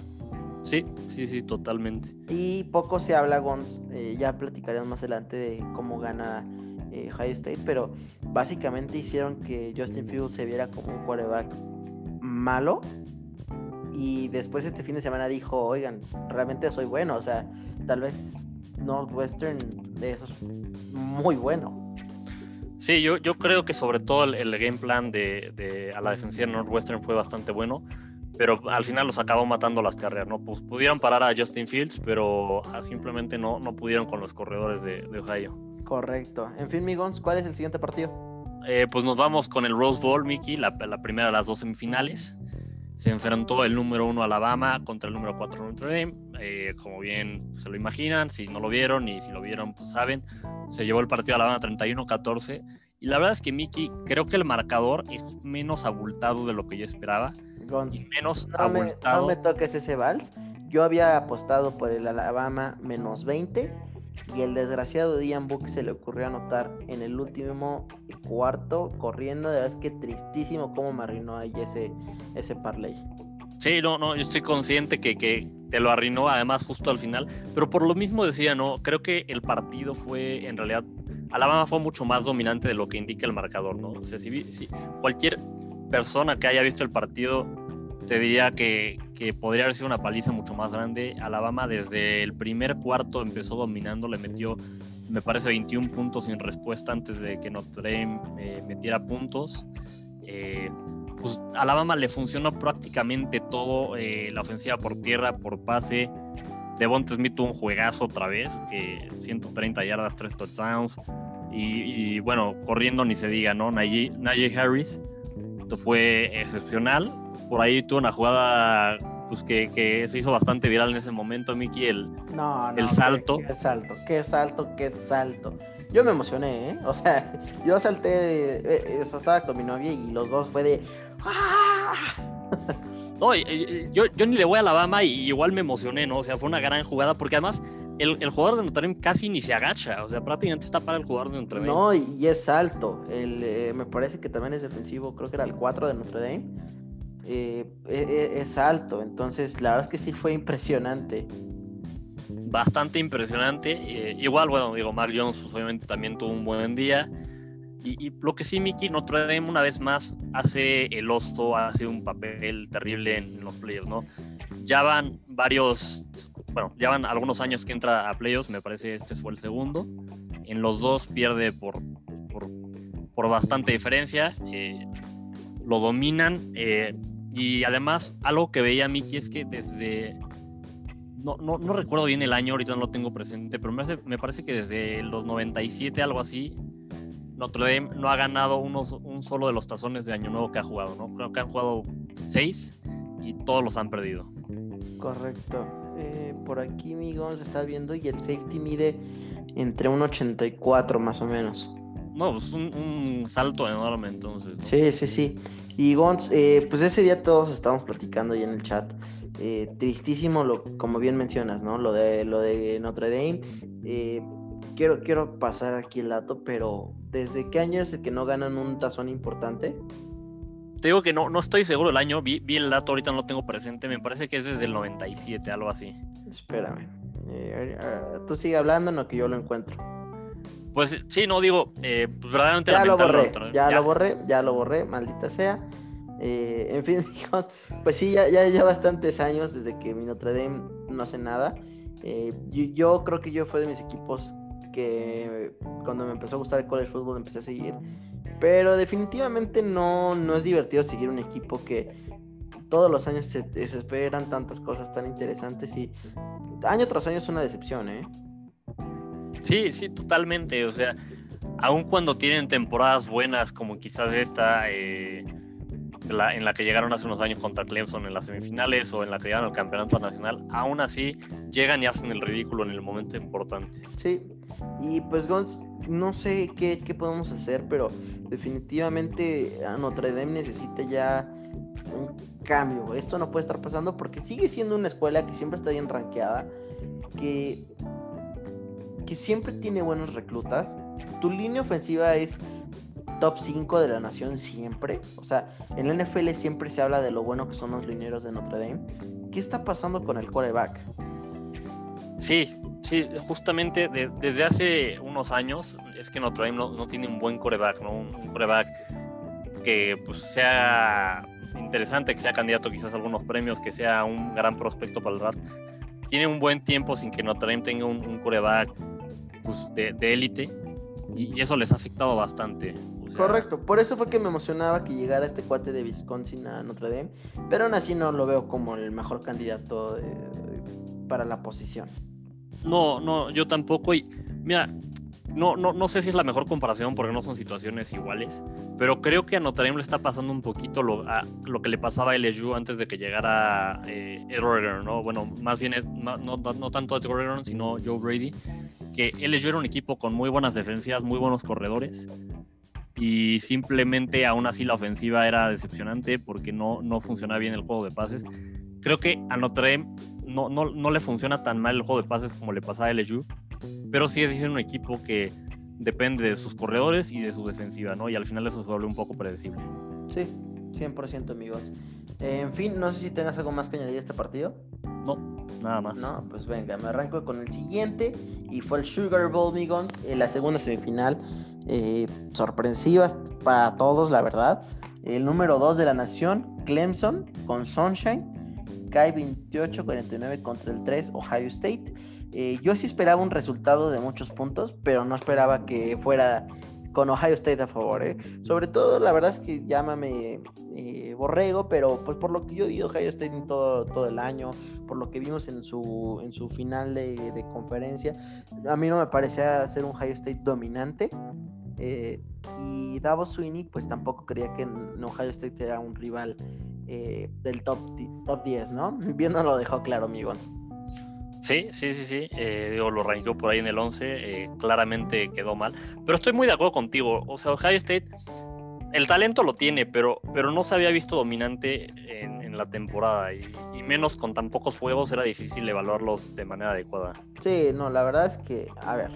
Sí, sí, sí, totalmente. Y poco se habla, Gons, eh, ya platicaremos más adelante de cómo gana eh, High State, pero básicamente hicieron que Justin Fields se viera como un quarterback malo. Y después este fin de semana dijo, oigan, realmente soy bueno, o sea, tal vez Northwestern es muy bueno. Sí, yo, yo creo que sobre todo el, game plan de, de, a la defensiva de Northwestern fue bastante bueno, pero al final los acabó matando las carreras, ¿no? Pues pudieron parar a Justin Fields, pero ah, simplemente no, no pudieron con los corredores de, de Ohio. Correcto. En fin, Migons, ¿cuál es el siguiente partido? Eh, pues nos vamos con el Rose Bowl, Mickey, la, la, primera de las dos semifinales. Se enfrentó el número uno Alabama contra el número cuatro Notre Dame. Eh, como bien se lo imaginan, si no lo vieron y si lo vieron, pues saben, se llevó el partido a La Habana 31-14. Y la verdad es que Miki, creo que el marcador es menos abultado de lo que yo esperaba. menos no abultado. Me, no me toques ese vals. Yo había apostado por el Alabama menos 20 y el desgraciado Ian Book se le ocurrió anotar en el último cuarto corriendo. De verdad es que tristísimo cómo me arruinó ahí ese, ese parlay. Sí, no, no, yo estoy consciente que, que te lo arruinó además justo al final, pero por lo mismo decía, no, creo que el partido fue en realidad, Alabama fue mucho más dominante de lo que indica el marcador, ¿no? O sea, si, si cualquier persona que haya visto el partido te diría que, que, podría haber sido una paliza mucho más grande. Alabama desde el primer cuarto empezó dominando, le metió, me parece, 21 puntos sin respuesta antes de que Notre Dame eh, metiera puntos. Eh, pues Alabama le funcionó prácticamente todo, eh, la ofensiva por tierra, por pase. Devonta Smith tuvo un juegazo otra vez, que 130 yardas, 3 touchdowns. Y, bueno, corriendo ni se diga, ¿no? Najee, Harris, esto fue excepcional. Por ahí tuvo una jugada pues que, que, se hizo bastante viral en ese momento, Mickey, el, no, el salto. Qué, salto, qué salto, qué salto. Yo me emocioné, ¿eh? O sea, yo salté, eh, o sea, estaba con mi novia y los dos fue de... ¡Ah! No, yo, yo ni le voy a Alabama y igual me emocioné, ¿no? O sea, fue una gran jugada porque además el, el, jugador de Notre Dame casi ni se agacha, o sea, prácticamente está para el jugador de Notre Dame. No, y, es alto. El, eh, me parece que también es defensivo, creo que era el 4 de Notre Dame. Eh, e, e, es alto, entonces la verdad es que sí fue impresionante. Bastante impresionante. Eh, igual, bueno, digo, Mark Jones pues, obviamente también tuvo un buen día. Y, lo que sí, Mickey, Notre Dame una vez más hace el oso, hace un papel terrible en los playoffs, ¿no? Ya van varios, bueno, ya van algunos años que entra a playoffs, me parece este fue el segundo. En los dos pierde por, por, por bastante diferencia. Eh, lo dominan. Y además, algo que veía Mickey es que desde. No, no, no, recuerdo bien el año, ahorita no lo tengo presente, pero me, me parece que desde los 97, algo así, Notre Dame no ha ganado unos, un solo de los tazones de Año Nuevo que ha jugado, ¿no? Creo que han jugado seis y todos los han perdido. Correcto. Eh, por aquí mi se está viendo y el safety mide entre un 84 más o menos. No, pues un, un salto enorme entonces. Sí, sí, sí. Y Gons, eh, pues ese día todos estábamos platicando ahí en el chat. Eh, tristísimo, lo, como bien mencionas, ¿no? Lo de, lo de Notre Dame. Eh, quiero, quiero pasar aquí el dato, pero ¿desde qué año es el que no ganan un tazón importante? te digo que no, no estoy seguro el año, vi, vi el dato, ahorita no lo tengo presente, me parece que es desde el 97, algo así. Espérame. Eh, tú sigue hablando, no que yo lo encuentro. Pues sí, no digo, eh, pues, verdaderamente Ya lo borré, ¿no? ya, lo borré, ya lo borré, maldita sea. Eh, en fin, hijos, pues sí, ya, ya, ya bastantes años desde que mi Notre Dame no hace nada. Eh, yo, yo creo que yo fue de mis equipos que cuando me empezó a gustar el college football empecé a seguir. Pero definitivamente no, no es divertido seguir un equipo que todos los años se, se esperan tantas cosas tan interesantes y año tras año es una decepción, ¿eh? Sí, sí, totalmente. O sea, aun cuando tienen temporadas buenas, como quizás esta, eh, la- en la que llegaron hace unos años contra Clemson en las semifinales o en la que llegaron al campeonato nacional, aún así llegan y hacen el ridículo en el momento importante. Sí, y pues Gons, no sé qué, qué podemos hacer, pero definitivamente a Notre Dame necesita ya un cambio. Esto no puede estar pasando porque sigue siendo una escuela que siempre está bien rankeada, que, que siempre tiene buenos reclutas. Tu línea ofensiva es top 5 de la nación siempre. O sea, en la NFL siempre se habla de lo bueno que son los linieros de Notre Dame. ¿Qué está pasando con el quarterback? Sí, sí, justamente de- desde hace unos años es que Notre Dame no, no tiene un buen coreback, ¿no? Un, un coreback que pues, sea interesante, que sea candidato quizás a algunos premios, que sea un gran prospecto para el draft. Tiene un buen tiempo sin que Notre Dame tenga un, un coreback pues, de élite y, y eso les ha afectado bastante. O sea, Correcto, por eso fue que me emocionaba que llegara este cuate de Wisconsin a Notre Dame, pero aún así no lo veo como el mejor candidato eh, para la posición. No, no, yo tampoco. Y mira, no, no, no sé si es la mejor comparación porque no son situaciones iguales, pero creo que a Notre Dame le está pasando un poquito lo, a- lo que le pasaba a LSU antes de que llegara eh, Ed ¿no? Bueno, más bien, no, no, no tanto Ed Orgeron, sino Joe Brady, que LSU era un equipo con muy buenas defensivas, muy buenos corredores. Y simplemente aún así la ofensiva era decepcionante porque no, no funcionaba bien el juego de pases. Creo que a Notre Dame no, no, no le funciona tan mal el juego de pases como le pasaba a LSU, pero sí es un equipo que depende de sus corredores y de su defensiva, ¿no? Y al final eso se vuelve un poco predecible. Sí, 100% amigos. Eh, en fin, no sé si tengas algo más que añadir a este partido. No, nada más. No, pues venga, me arranco con el siguiente y fue el Sugar Bowl, amigos, en la segunda semifinal. Eh, sorpresivas para todos, la verdad. El número 2 de la nación, Clemson, con Sunshine. Cae 28-49 contra el 3, Ohio State. Eh, yo sí esperaba un resultado de muchos puntos, pero no esperaba que fuera con Ohio State a favor. ¿eh? Sobre todo, la verdad es que llámame eh, borrego, pero pues por lo que yo vi Ohio State en todo, todo el año, por lo que vimos en su, en su final de, conferencia, a mí no me parecía ser un Ohio State dominante. eh, y Davos Sweeney, pues tampoco creía que en Ohio State era un rival eh, del top, top 10, ¿no? Bien nos lo dejó claro, amigos. Sí, sí, sí, sí. eh, digo, lo ranqueó por ahí en el 11. eh, claramente quedó mal. Pero estoy muy de acuerdo contigo. O sea, Ohio State, el talento lo tiene, pero, pero no se había visto dominante en, en la temporada. Y, y menos con tan pocos juegos era difícil evaluarlos de manera adecuada. Sí, no, la verdad es que, a ver,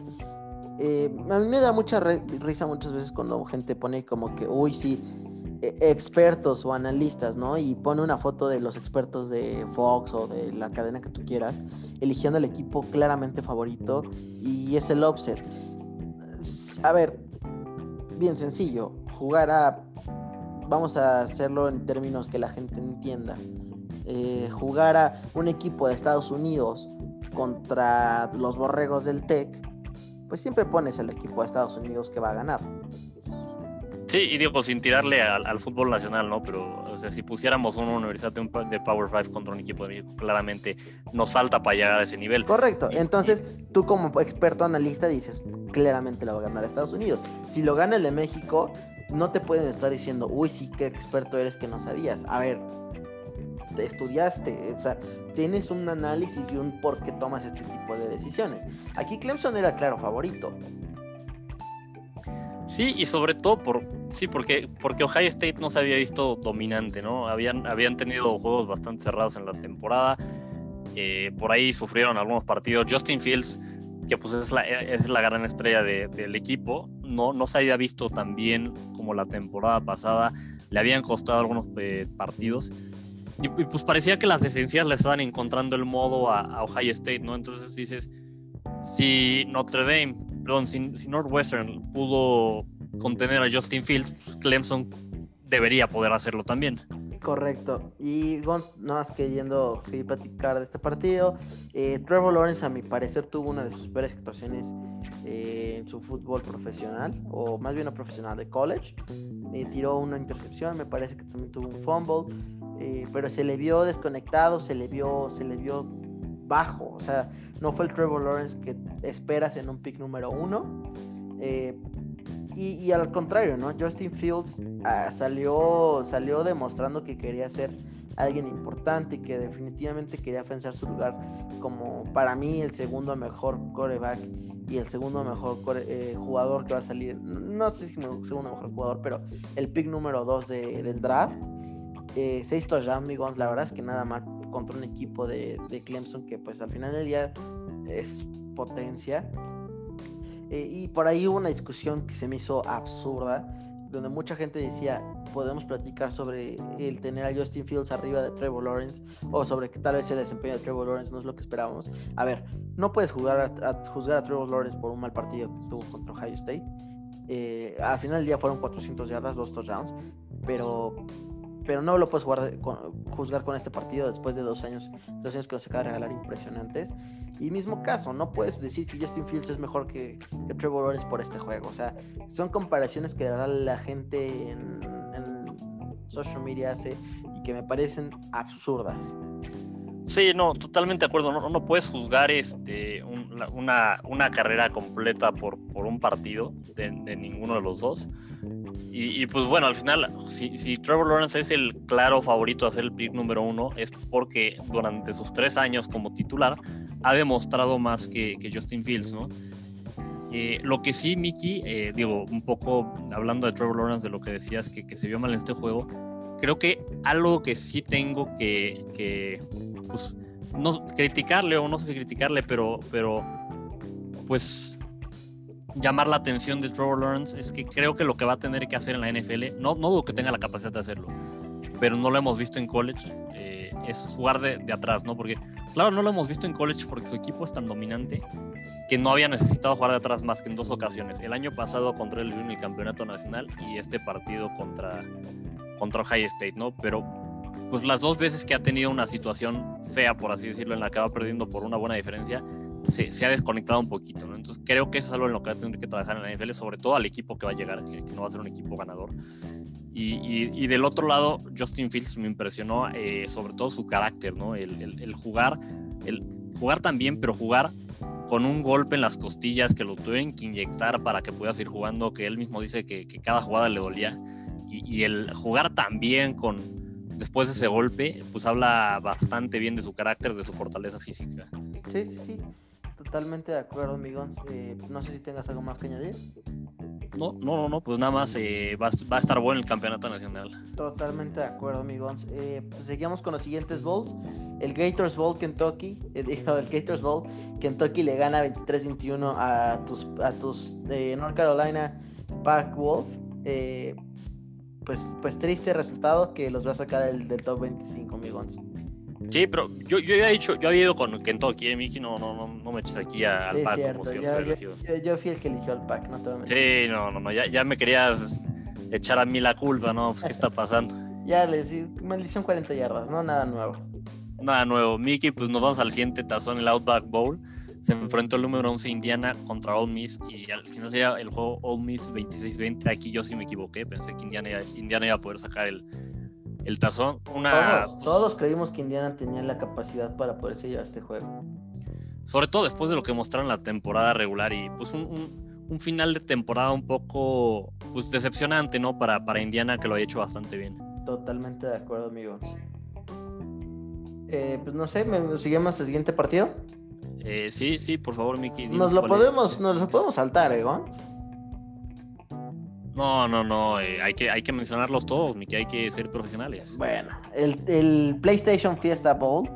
eh, a mí me da mucha risa muchas veces cuando gente pone como que, uy, sí, expertos o analistas, ¿no? Y pone una foto de los expertos de Fox o de la cadena que tú quieras, eligiendo el equipo claramente favorito y es el offset. A ver, bien sencillo, jugar a, vamos a hacerlo en términos que la gente entienda, eh, jugar a un equipo de Estados Unidos contra los borregos del TEC, pues siempre pones al equipo de Estados Unidos que va a ganar. Sí, y digo, sin tirarle al, al fútbol nacional, ¿no? Pero, o sea, si pusiéramos una universidad de, un pa- de Power 5 contra un equipo de México, claramente nos falta para llegar a ese nivel. Correcto. Entonces, tú como experto analista dices, claramente lo va a ganar Estados Unidos. Si lo gana el de México, no te pueden estar diciendo, uy, sí, qué experto eres que no sabías. A ver, te estudiaste, o sea, tienes un análisis y un por qué tomas este tipo de decisiones. Aquí Clemson era claro favorito. Sí, y sobre todo por sí, porque, porque Ohio State no se había visto dominante, ¿no? Habían, habían tenido juegos bastante cerrados en la temporada. eh, por ahí sufrieron algunos partidos. Justin Fields, que pues es la, es la gran estrella de- del equipo, no, no se había visto tan bien como la temporada pasada. le habían costado algunos eh, partidos. Y, pues parecía que las defensivas le estaban encontrando el modo a, Ohio State, ¿no? Entonces dices, si Notre Dame, perdón, si, Northwestern pudo contener a Justin Fields, pues Clemson debería poder hacerlo también. Correcto. Y no más que yendo a platicar de este partido, eh, Trevor Lawrence a mi parecer tuvo una de sus peores actuaciones eh, en su fútbol profesional, o más bien no profesional, de college. Eh, tiró una intercepción, me parece que también tuvo un fumble, pero se le vio desconectado, se le vio, se le vio bajo. O sea, no fue el Trevor Lawrence que esperas en un pick número uno. Y, al contrario, ¿no? Justin Fields ah, salió, salió demostrando que quería ser alguien importante y que definitivamente quería afianzar su lugar como para mí el segundo mejor coreback y el segundo mejor eh, jugador que va a salir. No sé si el segundo mejor jugador, pero el pick número 2 del draft. Eh, seis touchdowns, amigos. La verdad es que nada más contra un equipo de, de Clemson que pues al final del día es potencia eh, y por ahí hubo una discusión que se me hizo absurda, donde mucha gente decía, podemos platicar sobre el tener a Justin Fields arriba de Trevor Lawrence, o sobre que tal vez el desempeño de Trevor Lawrence no es lo que esperábamos. A ver, no puedes jugar a, juzgar a Trevor Lawrence por un mal partido que tuvo contra Ohio State. Eh, al final del día fueron 400 yardas, dos touchdowns, pero pero no lo puedes juzgar con este partido después de dos años, dos años que nos acaba de regalar impresionantes. Y mismo caso, no puedes decir que Justin Fields es mejor que, Trevor Lawrence por este juego. O sea, son comparaciones que la gente en, social media hace y que me parecen absurdas. Sí, no, totalmente de acuerdo. No, no puedes juzgar este, una, una, carrera completa por, por un partido de, de ninguno de los dos. Y, pues bueno, al final, si, Trevor Lawrence es el claro favorito a ser el pick número uno, es porque durante sus tres años como titular ha demostrado más que, Justin Fields, ¿no? Eh, lo que sí, Mickey, eh, digo, un poco hablando de Trevor Lawrence, de lo que decías que, se vio mal en este juego, creo que algo que sí tengo que, que pues, no criticarle o no sé si criticarle, pero, pero pues llamar la atención de Trevor Lawrence es que creo que lo que va a tener que hacer en la NFL, no, no dudo que tenga la capacidad de hacerlo, pero no lo hemos visto en college, eh, es jugar de, de, atrás, ¿no? Porque, claro, no lo hemos visto en college porque su equipo es tan dominante que no había necesitado jugar de atrás más que en dos ocasiones. El año pasado contra el en el campeonato nacional y este partido contra, contra Ohio State, ¿no? Pero pues las dos veces que ha tenido una situación fea, por así decirlo, en la que va perdiendo por una buena diferencia, se, ha desconectado un poquito, ¿no? Entonces creo que eso es algo en lo que va a tener que trabajar en la NFL, sobre todo al equipo que va a llegar, que, no va a ser un equipo ganador. Y, del otro lado, Justin Fields me impresionó eh, sobre todo su carácter, ¿no? El, jugar, el jugar también, pero jugar con un golpe en las costillas que lo tuvieron que inyectar para que pueda seguir jugando, que él mismo dice que, cada jugada le dolía. Y, y, el jugar también con después de ese golpe, pues habla bastante bien de su carácter, de su fortaleza física. Sí, sí, sí. Totalmente de acuerdo, amigos. Eh, no sé si tengas algo más que añadir. No, no, no, no pues nada más eh, va, a estar bueno el campeonato nacional. Totalmente de acuerdo, amigos. Eh, pues seguimos con los siguientes bowls. El Gators Bowl Kentucky, el Gators Bowl Kentucky le gana 23-21 a tus, a tus de North Carolina Park Wolf. pues, pues triste resultado que los va a sacar del, del top 25, amigos. Sí, pero yo, yo había dicho, yo había ido con Kentucky, ¿eh, Miki? No, no, no, no me eches aquí al pack como si yo, yo, yo, fui el que eligió al pack, no te voy a Sí, no, no, no, ya, ya me querías echar a mí la culpa, ¿no? Pues, ¿Qué está pasando? ya les di maldición 40 yardas, ¿no? Nada nuevo. Nada nuevo. Miki, pues nos vamos al siguiente tazón, el Outback Bowl. Se enfrentó el número 11 Indiana contra Ole Miss y al final sería el juego Ole Miss 26-20. Aquí yo sí me equivoqué, pensé que Indiana, Indiana iba a poder sacar el, el tazón. Una, todos, pues, creímos que Indiana tenía la capacidad para poderse llevar este juego. Sobre todo después de lo que mostraron la temporada regular y pues un, un, final de temporada un poco pues decepcionante, ¿no? Para, para Indiana que lo ha hecho bastante bien. Totalmente de acuerdo, amigos. Eh, pues no sé, ¿me seguimos el siguiente partido? Eh, sí, sí, por favor, Miki. Nos lo podemos, nos lo podemos saltar, ¿eh, no, no, no, eh, hay, que, hay que mencionarlos todos, que hay que ser profesionales. Bueno, el, PlayStation Fiesta Bowl,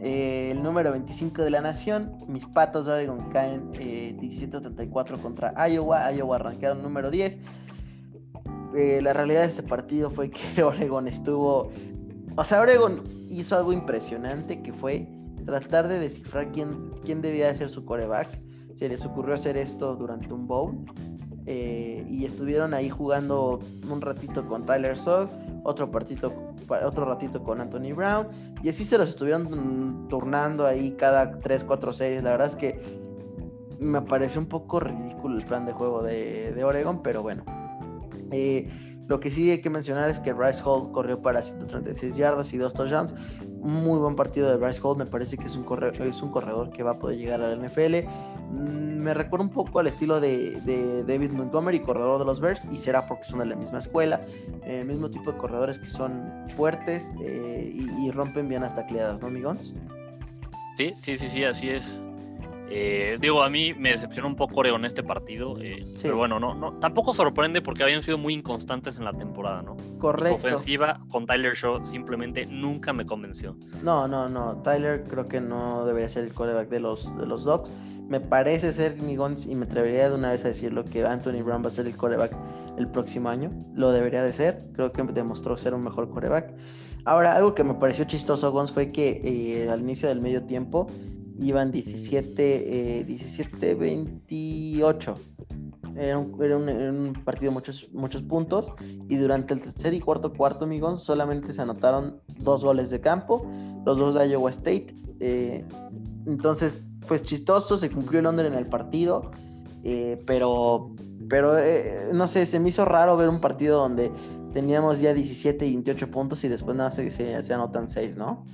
eh, el número 25 de la nación, mis patos de Oregon caen eh, 17-34 contra Iowa, Iowa arranqueado número 10. eh, la realidad de este partido fue que Oregon estuvo. O sea, Oregon hizo algo impresionante que fue tratar de descifrar quién, quién debía de ser su coreback. Se les ocurrió hacer esto durante un bowl. Eh, y estuvieron ahí jugando un ratito con Tyler Sugg, otro, partito, otro ratito con Anthony Brown. Y así se los estuvieron turnando ahí cada 3, 4 series. La verdad es que me pareció un poco ridículo el plan de juego de, Oregon, pero bueno. Eh, lo que sí hay que mencionar es que Bryce Hall corrió para 136 yardas y dos touchdowns. Muy buen partido de Bryce Hall. Me parece que es un, corredor, es un corredor que va a poder llegar a la NFL. Mm, me recuerda un poco al estilo de, David Montgomery, corredor de los Bears, y será porque son de la misma escuela. El mismo tipo de corredores que son fuertes eh, y, rompen bien hasta tacleadas, ¿no, amigos? Sí, sí, sí, sí, así es. Eh, digo, a mí me decepcionó un poco Oregon este partido, eh, pero bueno, no, no, tampoco sorprende porque habían sido muy inconstantes en la temporada, ¿no? Correcto. Su ofensiva con Tyler Shaw simplemente nunca me convenció. No, no, no, Tyler creo que no debería ser el quarterback de los, de los Dogs. Me parece ser, Migons, y me atrevería de una vez a decirlo, que Anthony Brown va a ser el quarterback el próximo año. Lo debería de ser, creo que demostró ser un mejor quarterback. Ahora, algo que me pareció chistoso, Gons, fue que eh, al inicio del medio tiempo iban 17, 17 28. Era un, partido de muchos, muchos puntos. Y durante el tercer y cuarto cuarto, amigos, solamente se anotaron dos goles de campo, los dos de Iowa State. Eh, entonces, pues chistoso, se cumplió el under en el partido. Eh, pero, pero eh, no sé, se me hizo raro ver un partido donde teníamos ya 17 y 28 puntos y después nada se, se, se anotan 6, ¿no?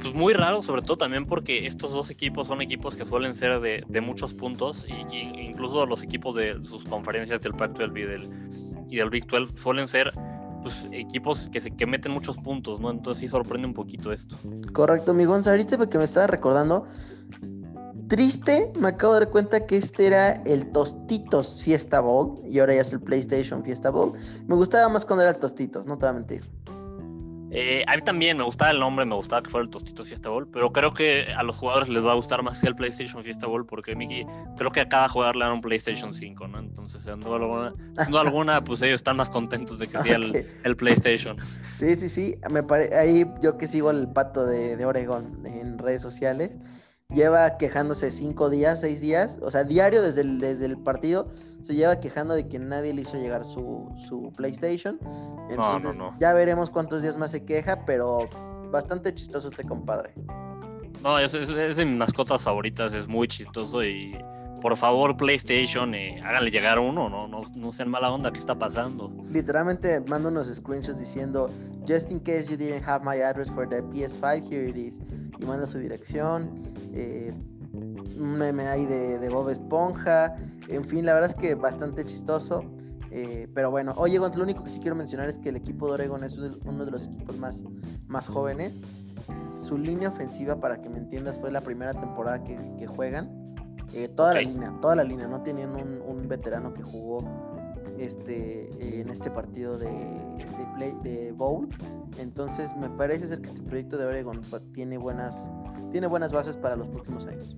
Pues muy raro, sobre todo también porque estos dos equipos son equipos que suelen ser de, muchos puntos, y, incluso los equipos de sus conferencias del Pac-12 y del, y del Big 12 suelen ser pues, equipos que, se, que meten muchos puntos, ¿no? Entonces sí sorprende un poquito esto. Correcto, mi Gonzalo, ahorita porque me estaba recordando, triste, me acabo de dar cuenta que este era el Tostitos Fiesta Bowl y ahora ya es el PlayStation Fiesta Bowl. Me gustaba más cuando era el Tostitos, no te voy a mentir. Eh, a mí también me gustaba el nombre, me gustaba que fuera el Tostito Fiesta Bowl, pero creo que a los jugadores les va a gustar más el PlayStation Fiesta Bowl porque Mickey, creo que a cada jugador le dan un PlayStation 5, ¿no? Entonces, sin duda alguna, alguna pues ellos están más contentos de que sea el, PlayStation. Sí, sí, sí, me ahí yo que sigo el pato de, de Oregón en redes sociales, lleva quejándose cinco días, seis días, o sea, diario desde el, desde el partido, se lleva quejando de que nadie le hizo llegar su, su PlayStation. Entonces, ya veremos cuántos días más se queja, pero bastante chistoso este compadre. No, es, es, de mis mascotas favoritas, es muy chistoso y por favor, PlayStation, eh, háganle llegar uno, ¿no? No, no sean mala onda, ¿qué está pasando? Literalmente mando unos screenshots diciendo, just in case you didn't have my address for the PS5, here it is. Y manda su dirección. Eh, un meme ahí de, Bob Esponja. En fin, la verdad es que bastante chistoso. Eh, pero bueno, oye, lo único que sí quiero mencionar es que el equipo de Oregon es uno de los equipos más, más jóvenes. Su línea ofensiva, para que me entiendas, fue la primera temporada que, que juegan eh, toda la línea, toda la línea, no tenían un, veterano que jugó este en este partido de, play de bowl. Entonces me parece ser que este proyecto de Oregon tiene buenas, tiene buenas bases para los próximos años.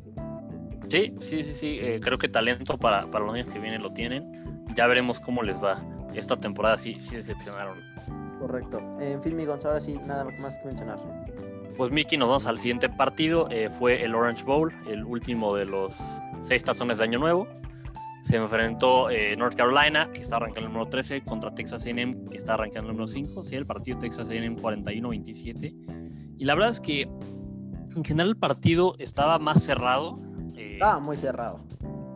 Sí, sí, sí, sí. Eh, creo que talento para, para los años que vienen lo tienen. Ya veremos cómo les va. Esta temporada sí, sí decepcionaron. Correcto. En fin, mi Gonzalo, ahora sí, nada más que mencionar. Pues Mickey, nos vamos al siguiente partido. Eh, fue el Orange Bowl, el último de los seis tazones de Año Nuevo. Se enfrentó eh, North Carolina, que está arrancando el número 13, contra Texas A&M, que está arrancando el número 5. Sí, el partido Texas A&M 41-27. Y la verdad es que en general el partido estaba más cerrado. Eh, estaba muy cerrado.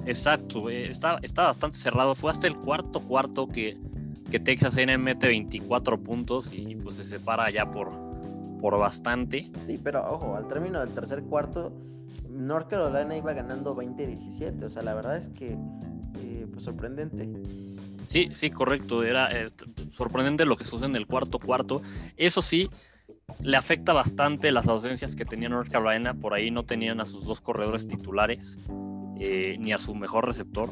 Exacto, estaba, bastante cerrado. Fue hasta el cuarto cuarto que, que Texas A&M mete 24 puntos y pues se separa ya por, por bastante. Sí, pero ojo, al término del tercer cuarto, North Carolina iba ganando 20-17. O sea, la verdad es que, eh, pues sorprendente. Sí, sí, correcto. Era eh, sorprendente lo que sucede en el cuarto cuarto. Eso sí, le afecta bastante las ausencias que tenía North Carolina. Por ahí no tenían a sus dos corredores titulares, eh, ni a su mejor receptor.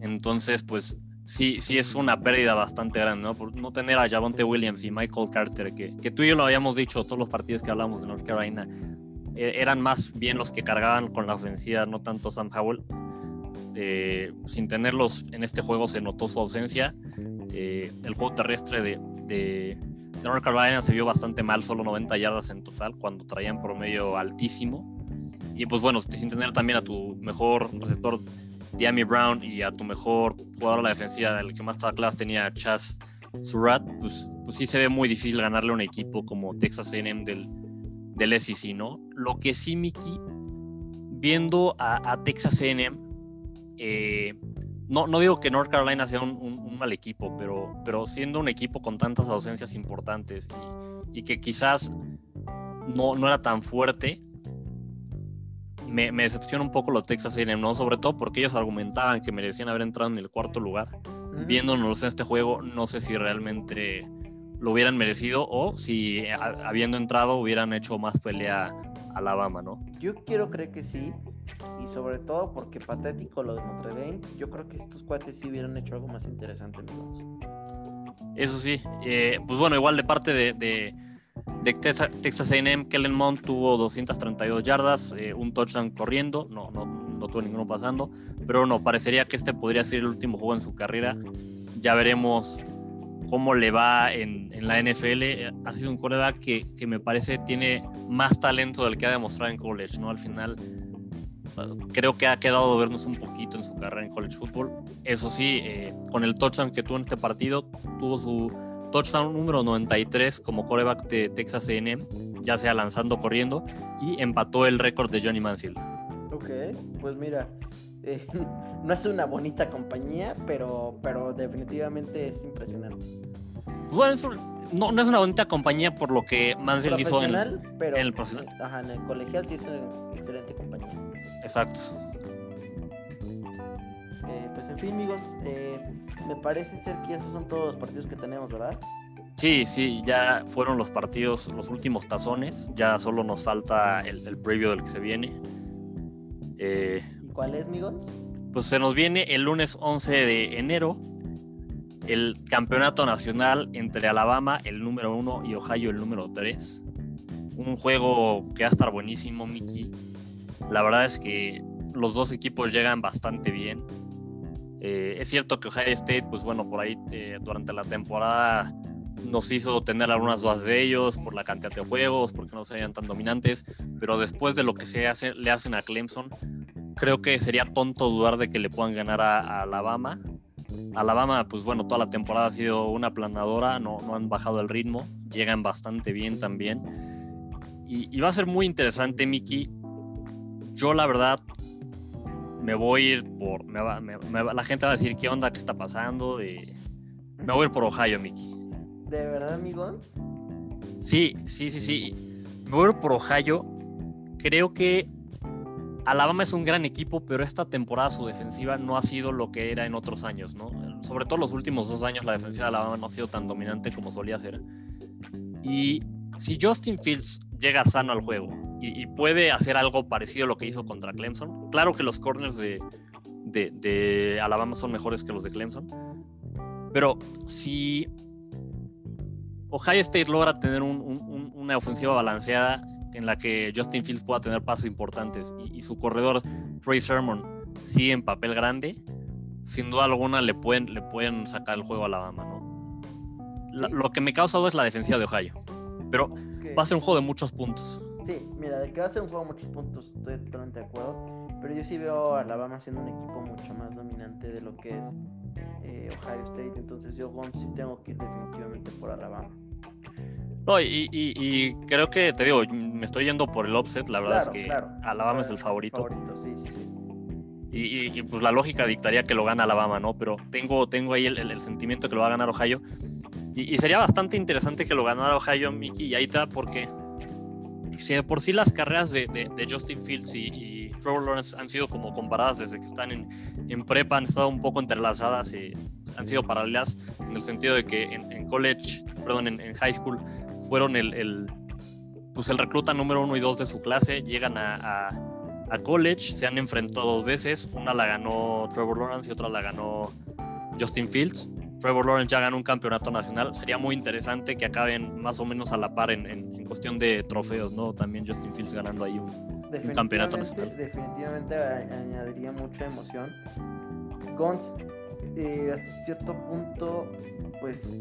Entonces, pues sí, sí es una pérdida bastante grande, ¿no? Por no tener a Javonte Williams y Michael Carter, que, que tú y yo lo habíamos dicho, todos los partidos que hablamos de North Carolina, e, eran más bien los que cargaban con la ofensiva, no tanto Sam Howell. Eh, sin tenerlos en este juego se notó su ausencia. Eh, el juego terrestre de, de, North Carolina se vio bastante mal, solo 90 yardas en total, cuando traían promedio altísimo. Y pues bueno, sin tener también a tu mejor receptor, Diami Brown, y a tu mejor jugador de la defensiva, el que más clase tenía Chas Surratt, pues, pues sí se ve muy difícil ganarle a un equipo como Texas A&M del, del SEC. Lo que sí, Mickey, viendo a, Texas A&M, eh, no, no digo que North Carolina sea un, mal equipo, pero, pero siendo un equipo con tantas ausencias importantes y, que quizás no, no era tan fuerte, me, me, decepciona un poco los Texas A&M, ¿no? Sobre todo porque ellos argumentaban que merecían haber entrado en el cuarto lugar. Viéndonos en este juego, no sé si realmente lo hubieran merecido o si habiendo entrado hubieran hecho más pelea Alabama, ¿no? Yo quiero creer que sí, y sobre todo porque patético lo de Notre Dame, yo creo que estos cuates sí hubieran hecho algo más interesante, amigos. Eso sí, eh, pues bueno, igual de parte de, Texas AM, Kellen Mond tuvo 232 yardas, eh, un touchdown corriendo, no, no, no tuvo ninguno pasando, pero no, parecería que este podría ser el último juego en su carrera. Ya veremos cómo le va en, la NFL. Ha sido un coreback que, que, me parece tiene más talento del que ha demostrado en college, ¿no? Al final creo que ha quedado vernos un poquito en su carrera en college football. Eso sí, eh, con el touchdown que tuvo en este partido, tuvo su touchdown número 93 como coreback de Texas A&M, ya sea lanzando, corriendo, y empató el récord de Johnny Manziel. Ok, pues mira, eh, no es una bonita compañía, pero, pero definitivamente es impresionante. Bueno, no, no, es una bonita compañía por lo que Manziel hizo en, pero, el profesional. Ajá, en el colegial sí es una excelente compañía. Exacto. Eh, pues en fin, amigos, eh, me parece ser que esos son todos los partidos que tenemos, ¿verdad? Sí, sí, ya fueron los partidos, los últimos tazones. Ya solo nos falta el, el preview del que se viene. Eh, ¿Y cuál es, amigos? Pues se nos viene el lunes 11 de enero el campeonato nacional entre Alabama, el número 1, y Ohio, el número 3. Un juego que va a estar buenísimo, Mickey. La verdad es que los dos equipos llegan bastante bien. Eh, es cierto que Ohio State, pues bueno, por ahí eh, durante la temporada nos hizo tener algunas dudas de ellos por la cantidad de juegos, porque no serían tan dominantes, pero después de lo que se hace, le hacen a Clemson, creo que sería tonto dudar de que le puedan ganar a, Alabama. Alabama, pues bueno, toda la temporada ha sido una planadora, no, no han bajado el ritmo, llegan bastante bien también. Y, va a ser muy interesante, Miki. Yo, la verdad, me voy a ir por. la gente va a decir qué onda, qué está pasando. Y me voy a ir por Ohio, Miki. ¿De verdad, amigos? Sí, sí, sí, sí. Me voy a ir por Ohio. Creo que Alabama es un gran equipo, pero esta temporada su defensiva no ha sido lo que era en otros años, ¿no? Sobre todo los últimos dos años la defensiva de Alabama no ha sido tan dominante como solía ser. Y si Justin Fields llega sano al juego y, puede hacer algo parecido a lo que hizo contra Clemson, claro que los corners de, de Alabama son mejores que los de Clemson, pero si Ohio State logra tener una ofensiva balanceada en la que Justin Fields pueda tener pases importantes y, su corredor Trey Sermon sigue en papel grande, sin duda alguna le pueden, le pueden sacar el juego a Alabama, ¿no? lo que me causa duda es la defensiva de Ohio, pero va a ser un juego de muchos puntos. Sí, mira, de que va a ser un juego de muchos puntos, estoy totalmente de acuerdo, pero yo sí veo a Alabama siendo un equipo mucho más dominante de lo que es eh, Ohio State, entonces yo sí tengo que ir definitivamente por Alabama. No, y, creo que, te digo, me estoy yendo por el offset, la verdad es que Alabama es el favorito. sí, sí, sí. Y, pues la lógica dictaría que lo gana Alabama, ¿no? Pero tengo, tengo ahí el, sentimiento que lo va a ganar Ohio. Y, sería bastante interesante que lo ganara Ohio, Mickey y Aita, porque si de por sí las carreras de, Justin Fields y, Trevor Lawrence han sido como comparadas desde que están en, en prepa, han estado un poco entrelazadas y han sido paralelas en el sentido de que en, college, perdón, en, high school fueron el, pues el recluta número uno y dos de su clase, llegan a, a, college, se han enfrentado dos veces, una la ganó Trevor Lawrence y otra la ganó Justin Fields. Trevor Lawrence ya ganó un campeonato nacional. Sería muy interesante que acaben más o menos a la par en, en, cuestión de trofeos, ¿no? También Justin Fields ganando ahí un, campeonato nacional. Definitivamente añadiría mucha emoción. Gons, eh, hasta cierto punto, pues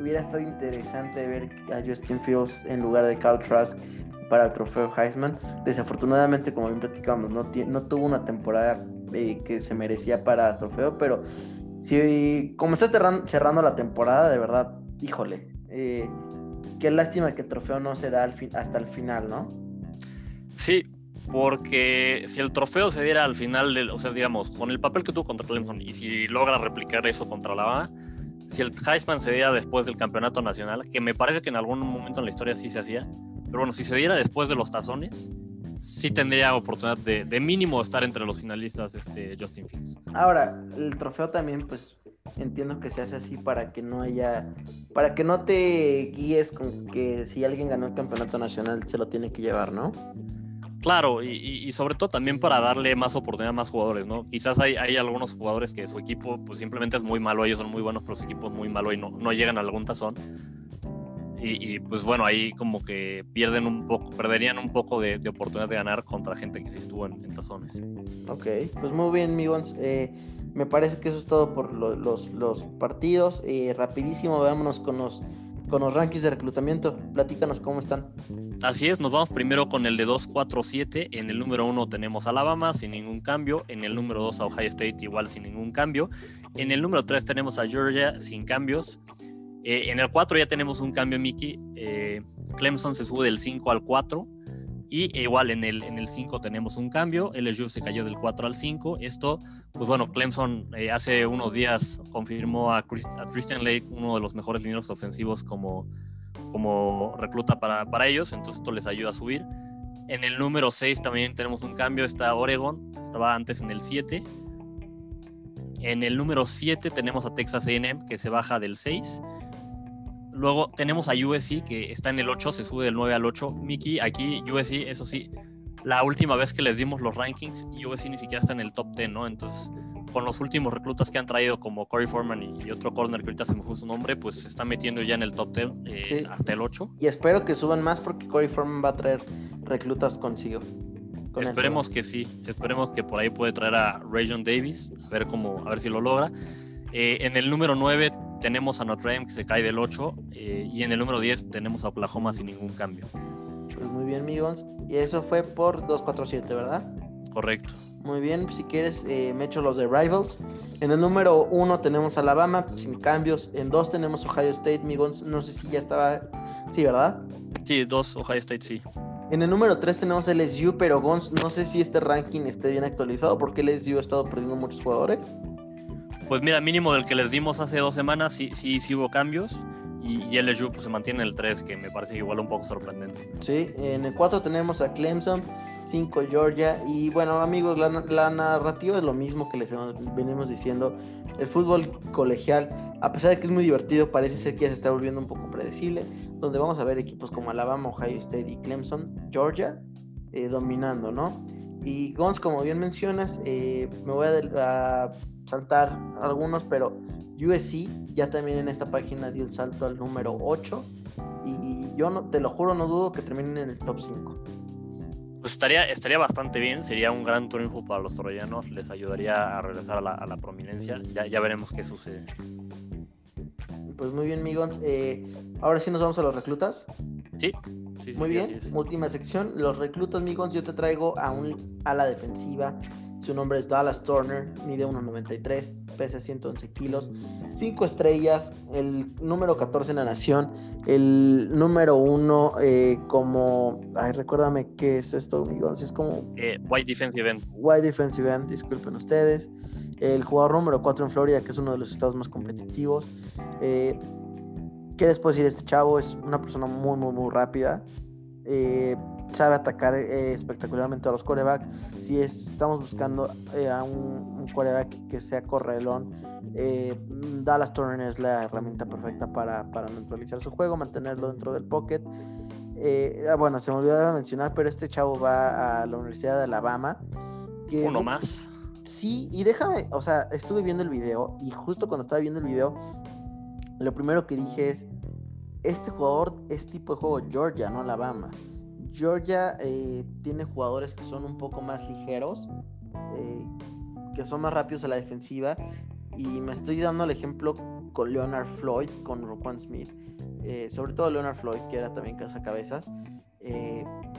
hubiera estado interesante ver a Justin Fields en lugar de Carl Trask para el trofeo Heisman. Desafortunadamente, como bien platicamos, no, tuvo una temporada eh, que se merecía para trofeo, pero si como está cerrando, la temporada, de verdad, híjole, eh, qué lástima que el trofeo no se da hasta el final, ¿no? Sí, porque si el trofeo se diera al final, del, o sea, digamos, con el papel que tuvo contra Clemson y si logra replicar eso contra la si el Heisman se diera después del campeonato nacional, que me parece que en algún momento en la historia sí se hacía, pero bueno, si se diera después de los tazones, sí tendría oportunidad de, mínimo estar entre los finalistas este Justin Fields. Ahora, el trofeo también, pues entiendo que se hace así para que no haya, para que no te guíes con que si alguien ganó el campeonato nacional se lo tiene que llevar, ¿no? Claro, y, sobre todo también para darle más oportunidad a más jugadores, ¿no? Quizás hay, algunos jugadores que su equipo pues simplemente es muy malo, ellos son muy buenos, pero su equipo es muy malo y no, llegan a algún tazón. Y, pues bueno, ahí como que pierden un poco, perderían un poco de, oportunidad de ganar contra gente que sí estuvo en, tazones. Ok, pues muy bien, Migons. Eh, me parece que eso es todo por los, los, partidos. Eh, rapidísimo, veámonos con los con los rankings de reclutamiento. Platícanos cómo están. Así es, nos vamos primero con el de 2-4-7. En el número 1 tenemos Alabama sin ningún cambio. En el número 2 a Ohio State igual sin ningún cambio. En el número 3 tenemos a Georgia sin cambios. Eh, en el 4 ya tenemos un cambio, Mickey. Eh, Clemson se sube del 5 al 4. Y igual en el, en el 5 tenemos un cambio, LSU se cayó del 4 al 5. Esto, pues bueno, Clemson eh, hace unos días confirmó a, Christian Lake, uno de los mejores lineros ofensivos como, como recluta para, para, ellos, entonces esto les ayuda a subir. En el número 6 también tenemos un cambio, está Oregon, estaba antes en el 7. En el número 7 tenemos a Texas AM que se baja del 6 Luego tenemos a USC que está en el 8, se sube del 9 al 8. Mickey, aquí USC, eso sí, la última vez que les dimos los rankings, USC ni siquiera está en el top 10, ¿no? Entonces, con los últimos reclutas que han traído, como Corey Foreman y, otro corner que ahorita se me fue su nombre, pues se está metiendo ya en el top 10 eh, hasta el 8. Y espero que suban más porque Corey Foreman va a traer reclutas consigo. esperemos que sí, esperemos que por ahí puede traer a Rayon Davis, a ver cómo, a ver si lo logra. Eh, en el número 9 tenemos a Notre Dame que se cae del 8 eh, y en el número 10 tenemos a Oklahoma sin ningún cambio. Pues muy bien, amigos. Y eso fue por 247, ¿verdad? Correcto. Muy bien, si quieres, eh, me echo los de Rivals. En el número 1 tenemos Alabama, sin cambios. En 2 tenemos Ohio State, amigos. No sé si ya estaba. Sí, ¿verdad? Sí, 2 Ohio State, sí. En el número 3 tenemos LSU, pero Gons, no sé si este ranking esté bien actualizado porque LSU ha estado perdiendo muchos jugadores. Pues mira, mínimo del que les dimos hace dos semanas, sí, sí, hubo cambios. Y, y LSU pues, se mantiene en el 3, que me parece igual un poco sorprendente. Sí, en el 4 tenemos a Clemson, 5 Georgia. Y bueno, amigos, la, la, narrativa es lo mismo que les venimos diciendo. El fútbol colegial, a pesar de que es muy divertido, parece ser que ya se está volviendo un poco predecible. Donde vamos a ver equipos como Alabama, Ohio State y Clemson, Georgia, eh, dominando, ¿no? Y Gons, como bien mencionas, eh, me voy a saltar algunos, pero USC ya también en esta página dio el salto al número 8 y yo no, te lo juro, no dudo que terminen en el top 5. Pues estaría, estaría bastante bien, sería un gran triunfo para los troyanos, les ayudaría a regresar a la, prominencia, ya, ya veremos qué sucede. Pues muy bien, Migons. Eh, ahora sí nos vamos a los reclutas. Sí. muy bien. Última sección. Los reclutas, Migons. Yo te traigo a un ala defensiva su nombre es Dallas Turner, mide 1,93, pesa 111 kilos, 5 estrellas, el número 14 en la nación, el número 1 eh, como... Ay, recuérdame qué es esto, amigos. Es como... Eh, white Defensive End. White Defensive End, disculpen ustedes. El jugador número 4 en Florida, que es uno de los estados más competitivos. Eh, ¿Qué les puedo decir de este chavo? Es una persona muy, muy, muy rápida. Eh, sabe atacar eh, espectacularmente a los corebacks. Si estamos buscando eh, a un, coreback que sea correlón, eh, Dallas Turner es la herramienta perfecta para, neutralizar su juego, mantenerlo dentro del pocket. Ah, bueno, se me olvidó mencionar, pero este chavo va a la Universidad de Alabama. Uno más. Sí, y déjame, o sea, estuve viendo el video y justo cuando estaba viendo el video, lo primero que dije es, este jugador es tipo de juego Georgia, no Alabama. Georgia eh, tiene jugadores que son un poco más ligeros, eh, que son más rápidos a la defensiva Y me estoy dando el ejemplo con Leonard Floyd, con Roquan Smith. Eh, sobre todo Leonard Floyd, que era también cazacabezas.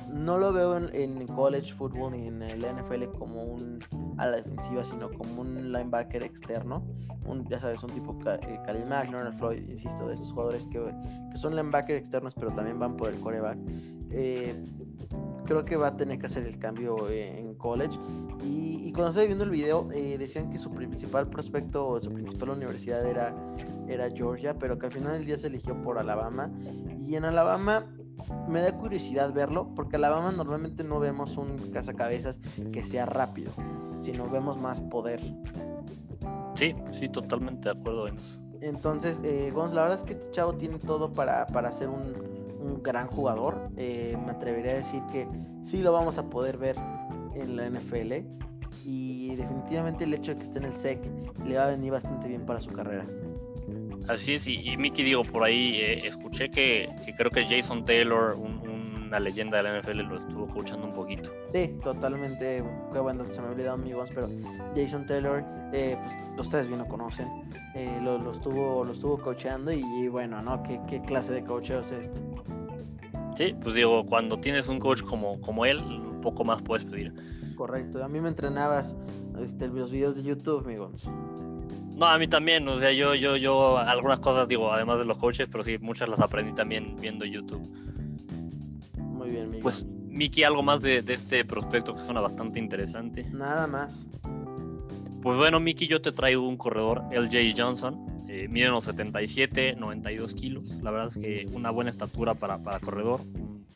No lo veo en, college football ni en el NFL como un a la defensiva, sino como un linebacker externo. Un, ya sabes, un tipo eh, Khalil Mack, Leonard Floyd, insisto, de estos jugadores que, que son linebacker externos, pero también van por el coreback. Eh, creo que va a tener que hacer el cambio en college. Y, y cuando estaba viendo el video, eh, decían que su principal prospecto o su principal universidad era, era Georgia, pero que al final del día se eligió por Alabama. Y en Alabama me da curiosidad verlo, porque Alabama normalmente no vemos un cazacabezas que sea rápido, sino vemos más poder. Sí, sí, totalmente de acuerdo en eso. Entonces, eh, Gonz, la verdad es que este chavo tiene todo para, para ser un, un gran jugador. Eh, me atrevería a decir que sí lo vamos a poder ver en la NFL. Y definitivamente el hecho de que esté en el SEC le va a venir bastante bien para su carrera. Así es, y, y Mickey, digo, por ahí eh, escuché que, creo que Jason Taylor, una leyenda de la NFL, lo estuvo escuchando un poquito. Sí, totalmente. Qué bueno, se me olvidado amigos, pero Jason Taylor, eh, pues ustedes bien lo conocen, eh, lo, estuvo, lo estuvo coachando y, bueno, ¿no? ¿Qué, ¿Qué, clase de coacheo es esto? Sí, pues digo, cuando tienes un coach como, como él, un poco más puedes pedir. Correcto, a mí me entrenabas este, los videos de YouTube, amigos. No, a mí también, o sea, yo, yo, yo, algunas cosas digo, además de los coaches, pero sí, muchas las aprendí también viendo YouTube. Muy bien, Miguel. Pues, Miki, algo más de, este prospecto que suena bastante interesante. Nada más. Pues bueno, Miki, yo te traigo un corredor, LJ Johnson. Eh, mide unos 77, 92 kilos. La verdad es que una buena estatura para, para corredor.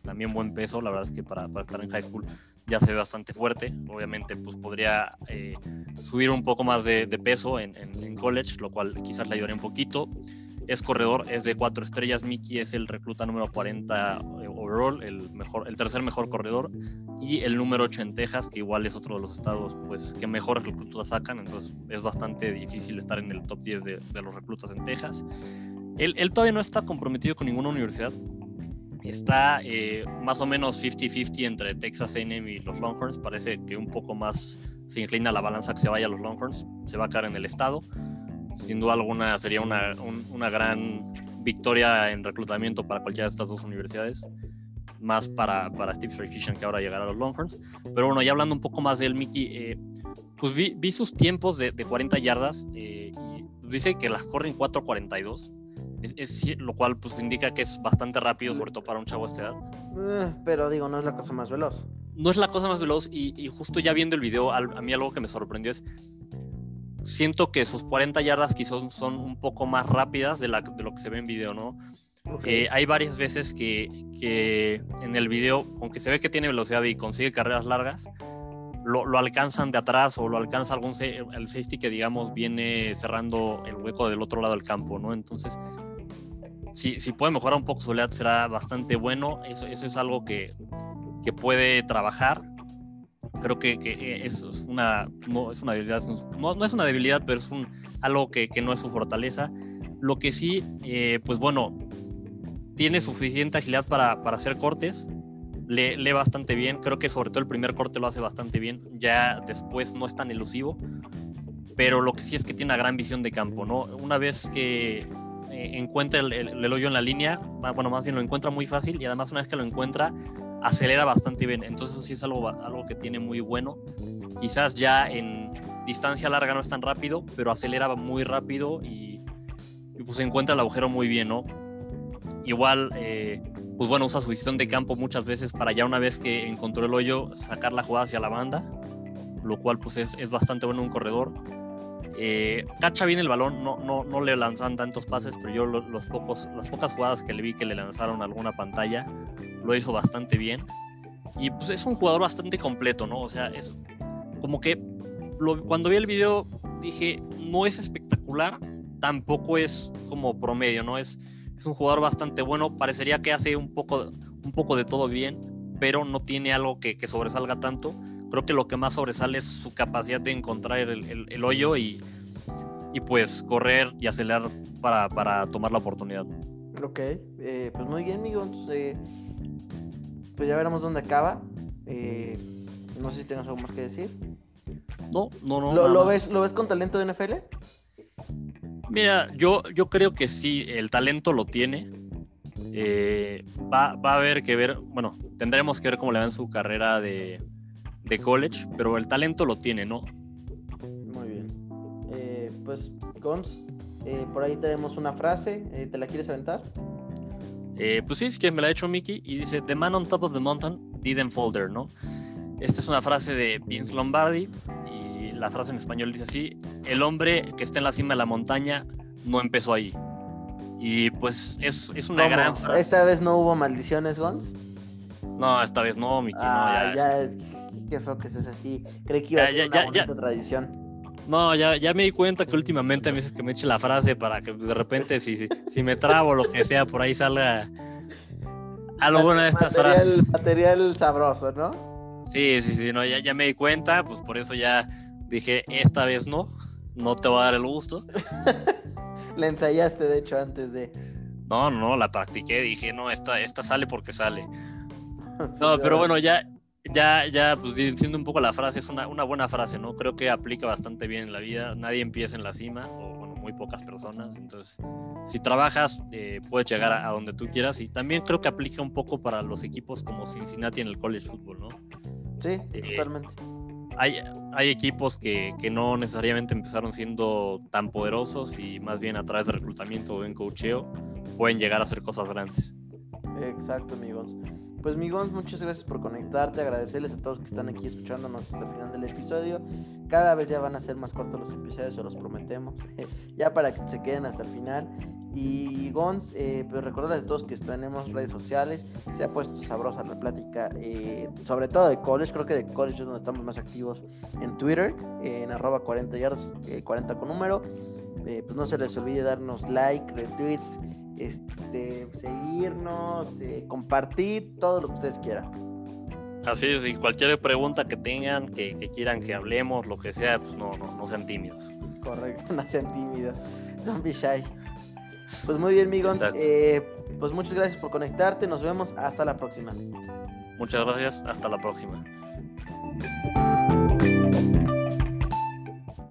También buen peso, la verdad es que para, para estar en high school ya se ve bastante fuerte. Obviamente, pues podría eh, subir un poco más de, peso en, college, lo cual quizás le ayudaría un poquito. Es corredor, es de cuatro estrellas. Mickey es el recluta número 40 eh, overall, el, mejor, el tercer mejor corredor. Y el número 8 en Texas, que igual es otro de los estados pues, que mejores reclutas sacan. Entonces es bastante difícil estar en el top 10 de, los reclutas en Texas. Él, él, todavía no está comprometido con ninguna universidad está eh, más o menos 50-50 entre Texas A&M y los Longhorns. Parece que un poco más se inclina la balanza que se vaya a los Longhorns. Se va a caer en el estado. Sin duda alguna sería una, una gran victoria en reclutamiento para cualquiera de estas dos universidades. Más para, para Steve Sarkisian que ahora llegará a los Longhorns. Pero bueno, ya hablando un poco más de él, Mickey, eh, pues vi, vi, sus tiempos de, de 40 yardas eh, y dice que las corren 4.42 es, lo cual pues indica que es bastante rápido, sobre todo para un chavo de esta edad. Eh, pero digo, no es la cosa más veloz. No es la cosa más veloz y, justo ya viendo el video, a, mí algo que me sorprendió es, siento que sus 40 yardas quizás son un poco más rápidas de, la, de lo que se ve en video, ¿no? Eh, hay varias veces que, que, en el video, aunque se ve que tiene velocidad y consigue carreras largas, lo, lo, alcanzan de atrás o lo alcanza algún el safety que digamos viene cerrando el hueco del otro lado del campo, ¿no? Entonces si, si puede mejorar un poco su lead será bastante bueno. Eso, eso es algo que, que puede trabajar. Creo que, que es una, no, es una debilidad, no, no, es una debilidad, pero es un, algo que, que no es su fortaleza. Lo que sí, eh, pues bueno, tiene suficiente agilidad para, para hacer cortes, lee, lee, bastante bien, creo que sobre todo el primer corte lo hace bastante bien, ya después no es tan elusivo, pero lo que sí es que tiene una gran visión de campo, ¿no? Una vez que encuentra el, hoyo en la línea, bueno, más bien lo encuentra muy fácil y además una vez que lo encuentra, acelera bastante bien. Entonces eso sí es algo, algo que tiene muy bueno. Quizás ya en distancia larga no es tan rápido, pero acelera muy rápido y, pues encuentra el agujero muy bien, ¿no? Igual, eh, pues bueno, usa su visión de campo muchas veces para ya una vez que encontró el hoyo, sacar la jugada hacia la banda, lo cual pues es, es bastante bueno en un corredor eh, cacha bien el balón, no, no, no le lanzan tantos pases, pero yo los pocos, las pocas jugadas que le vi que le lanzaron alguna pantalla, lo hizo bastante bien. Y pues es un jugador bastante completo, ¿no? O sea, es como que cuando vi el video dije, no es espectacular, tampoco es como promedio, ¿no? Es, es un jugador bastante bueno, parecería que hace un poco, un poco de todo bien, pero no tiene algo que, que sobresalga tanto creo que lo que más sobresale es su capacidad de encontrar el, hoyo y, y, pues correr y acelerar para, para tomar la oportunidad. Ok, eh, pues muy bien, amigos. Eh, pues ya veremos dónde acaba. Eh, no sé si tienes algo más que decir. No, no, no. ¿Lo, ves, ¿Lo ves con talento de NFL? Mira, yo, yo creo que sí, el talento lo tiene. Eh, va, va, a haber que ver, bueno, tendremos que ver cómo le va en su carrera de, de college, pero el talento lo tiene, ¿no? Muy bien. Eh, pues, Gons, eh, por ahí tenemos una frase, ¿te la quieres aventar? pues sí, es que me la ha hecho Mickey y dice, The man on top of the mountain didn't there, ¿no? Esta es una frase de Vince Lombardi y la frase en español dice así, el hombre que está en la cima de la montaña no empezó ahí. Y pues es, es una gran frase. ¿Esta vez no hubo maldiciones, Gons? No, esta vez no, Miki. Ah, ya, ya qué feo que es así. Creí que iba a ser una tradición. No, ya, ya me di cuenta que últimamente a veces que me eche la frase para que de repente si, si me trabo lo que sea, por ahí salga algo bueno de estas frases. Material sabroso, ¿no? Sí, sí, sí, no, ya, ya me di cuenta, pues por eso ya dije, esta vez no, no te va a dar el gusto. la ensayaste, de hecho, antes de... No, no, la practiqué, dije, no, esta, esta sale porque sale. No, pero bueno, ya, ya, ya, pues diciendo un poco la frase, es una, una buena frase, ¿no? Creo que aplica bastante bien en la vida. Nadie empieza en la cima, o bueno, muy pocas personas. Entonces, si trabajas, eh, puedes llegar a, a, donde tú quieras. Y también creo que aplica un poco para los equipos como Cincinnati en el college football, ¿no? Sí, eh, totalmente. Hay, hay equipos que, que, no necesariamente empezaron siendo tan poderosos y más bien a través de reclutamiento o en cocheo pueden llegar a hacer cosas grandes. Exacto, amigos. Pues Migons, muchas gracias por conectarte, agradecerles a todos que están aquí escuchándonos hasta el final del episodio. Cada vez ya van a ser más cortos los episodios, se los prometemos, ya para que se queden hasta el final. Y Gons, eh, pues recordarles a todos que tenemos redes sociales, se ha puesto sabrosa la plática, eh, sobre todo de college, creo que de college es donde estamos más activos en Twitter, en arroba 40 yards, 40 con número. Eh, pues no se les olvide darnos like, retweets, este, seguirnos, eh, compartir, todo lo que ustedes quieran. Así es, y cualquier pregunta que tengan, que, quieran que hablemos, lo que sea, pues no, no, sean tímidos. Correcto, no sean tímidos. Don't be shy. Pues muy bien, amigos. Eh, pues muchas gracias por conectarte. Nos vemos hasta la próxima. Muchas gracias. Hasta la próxima.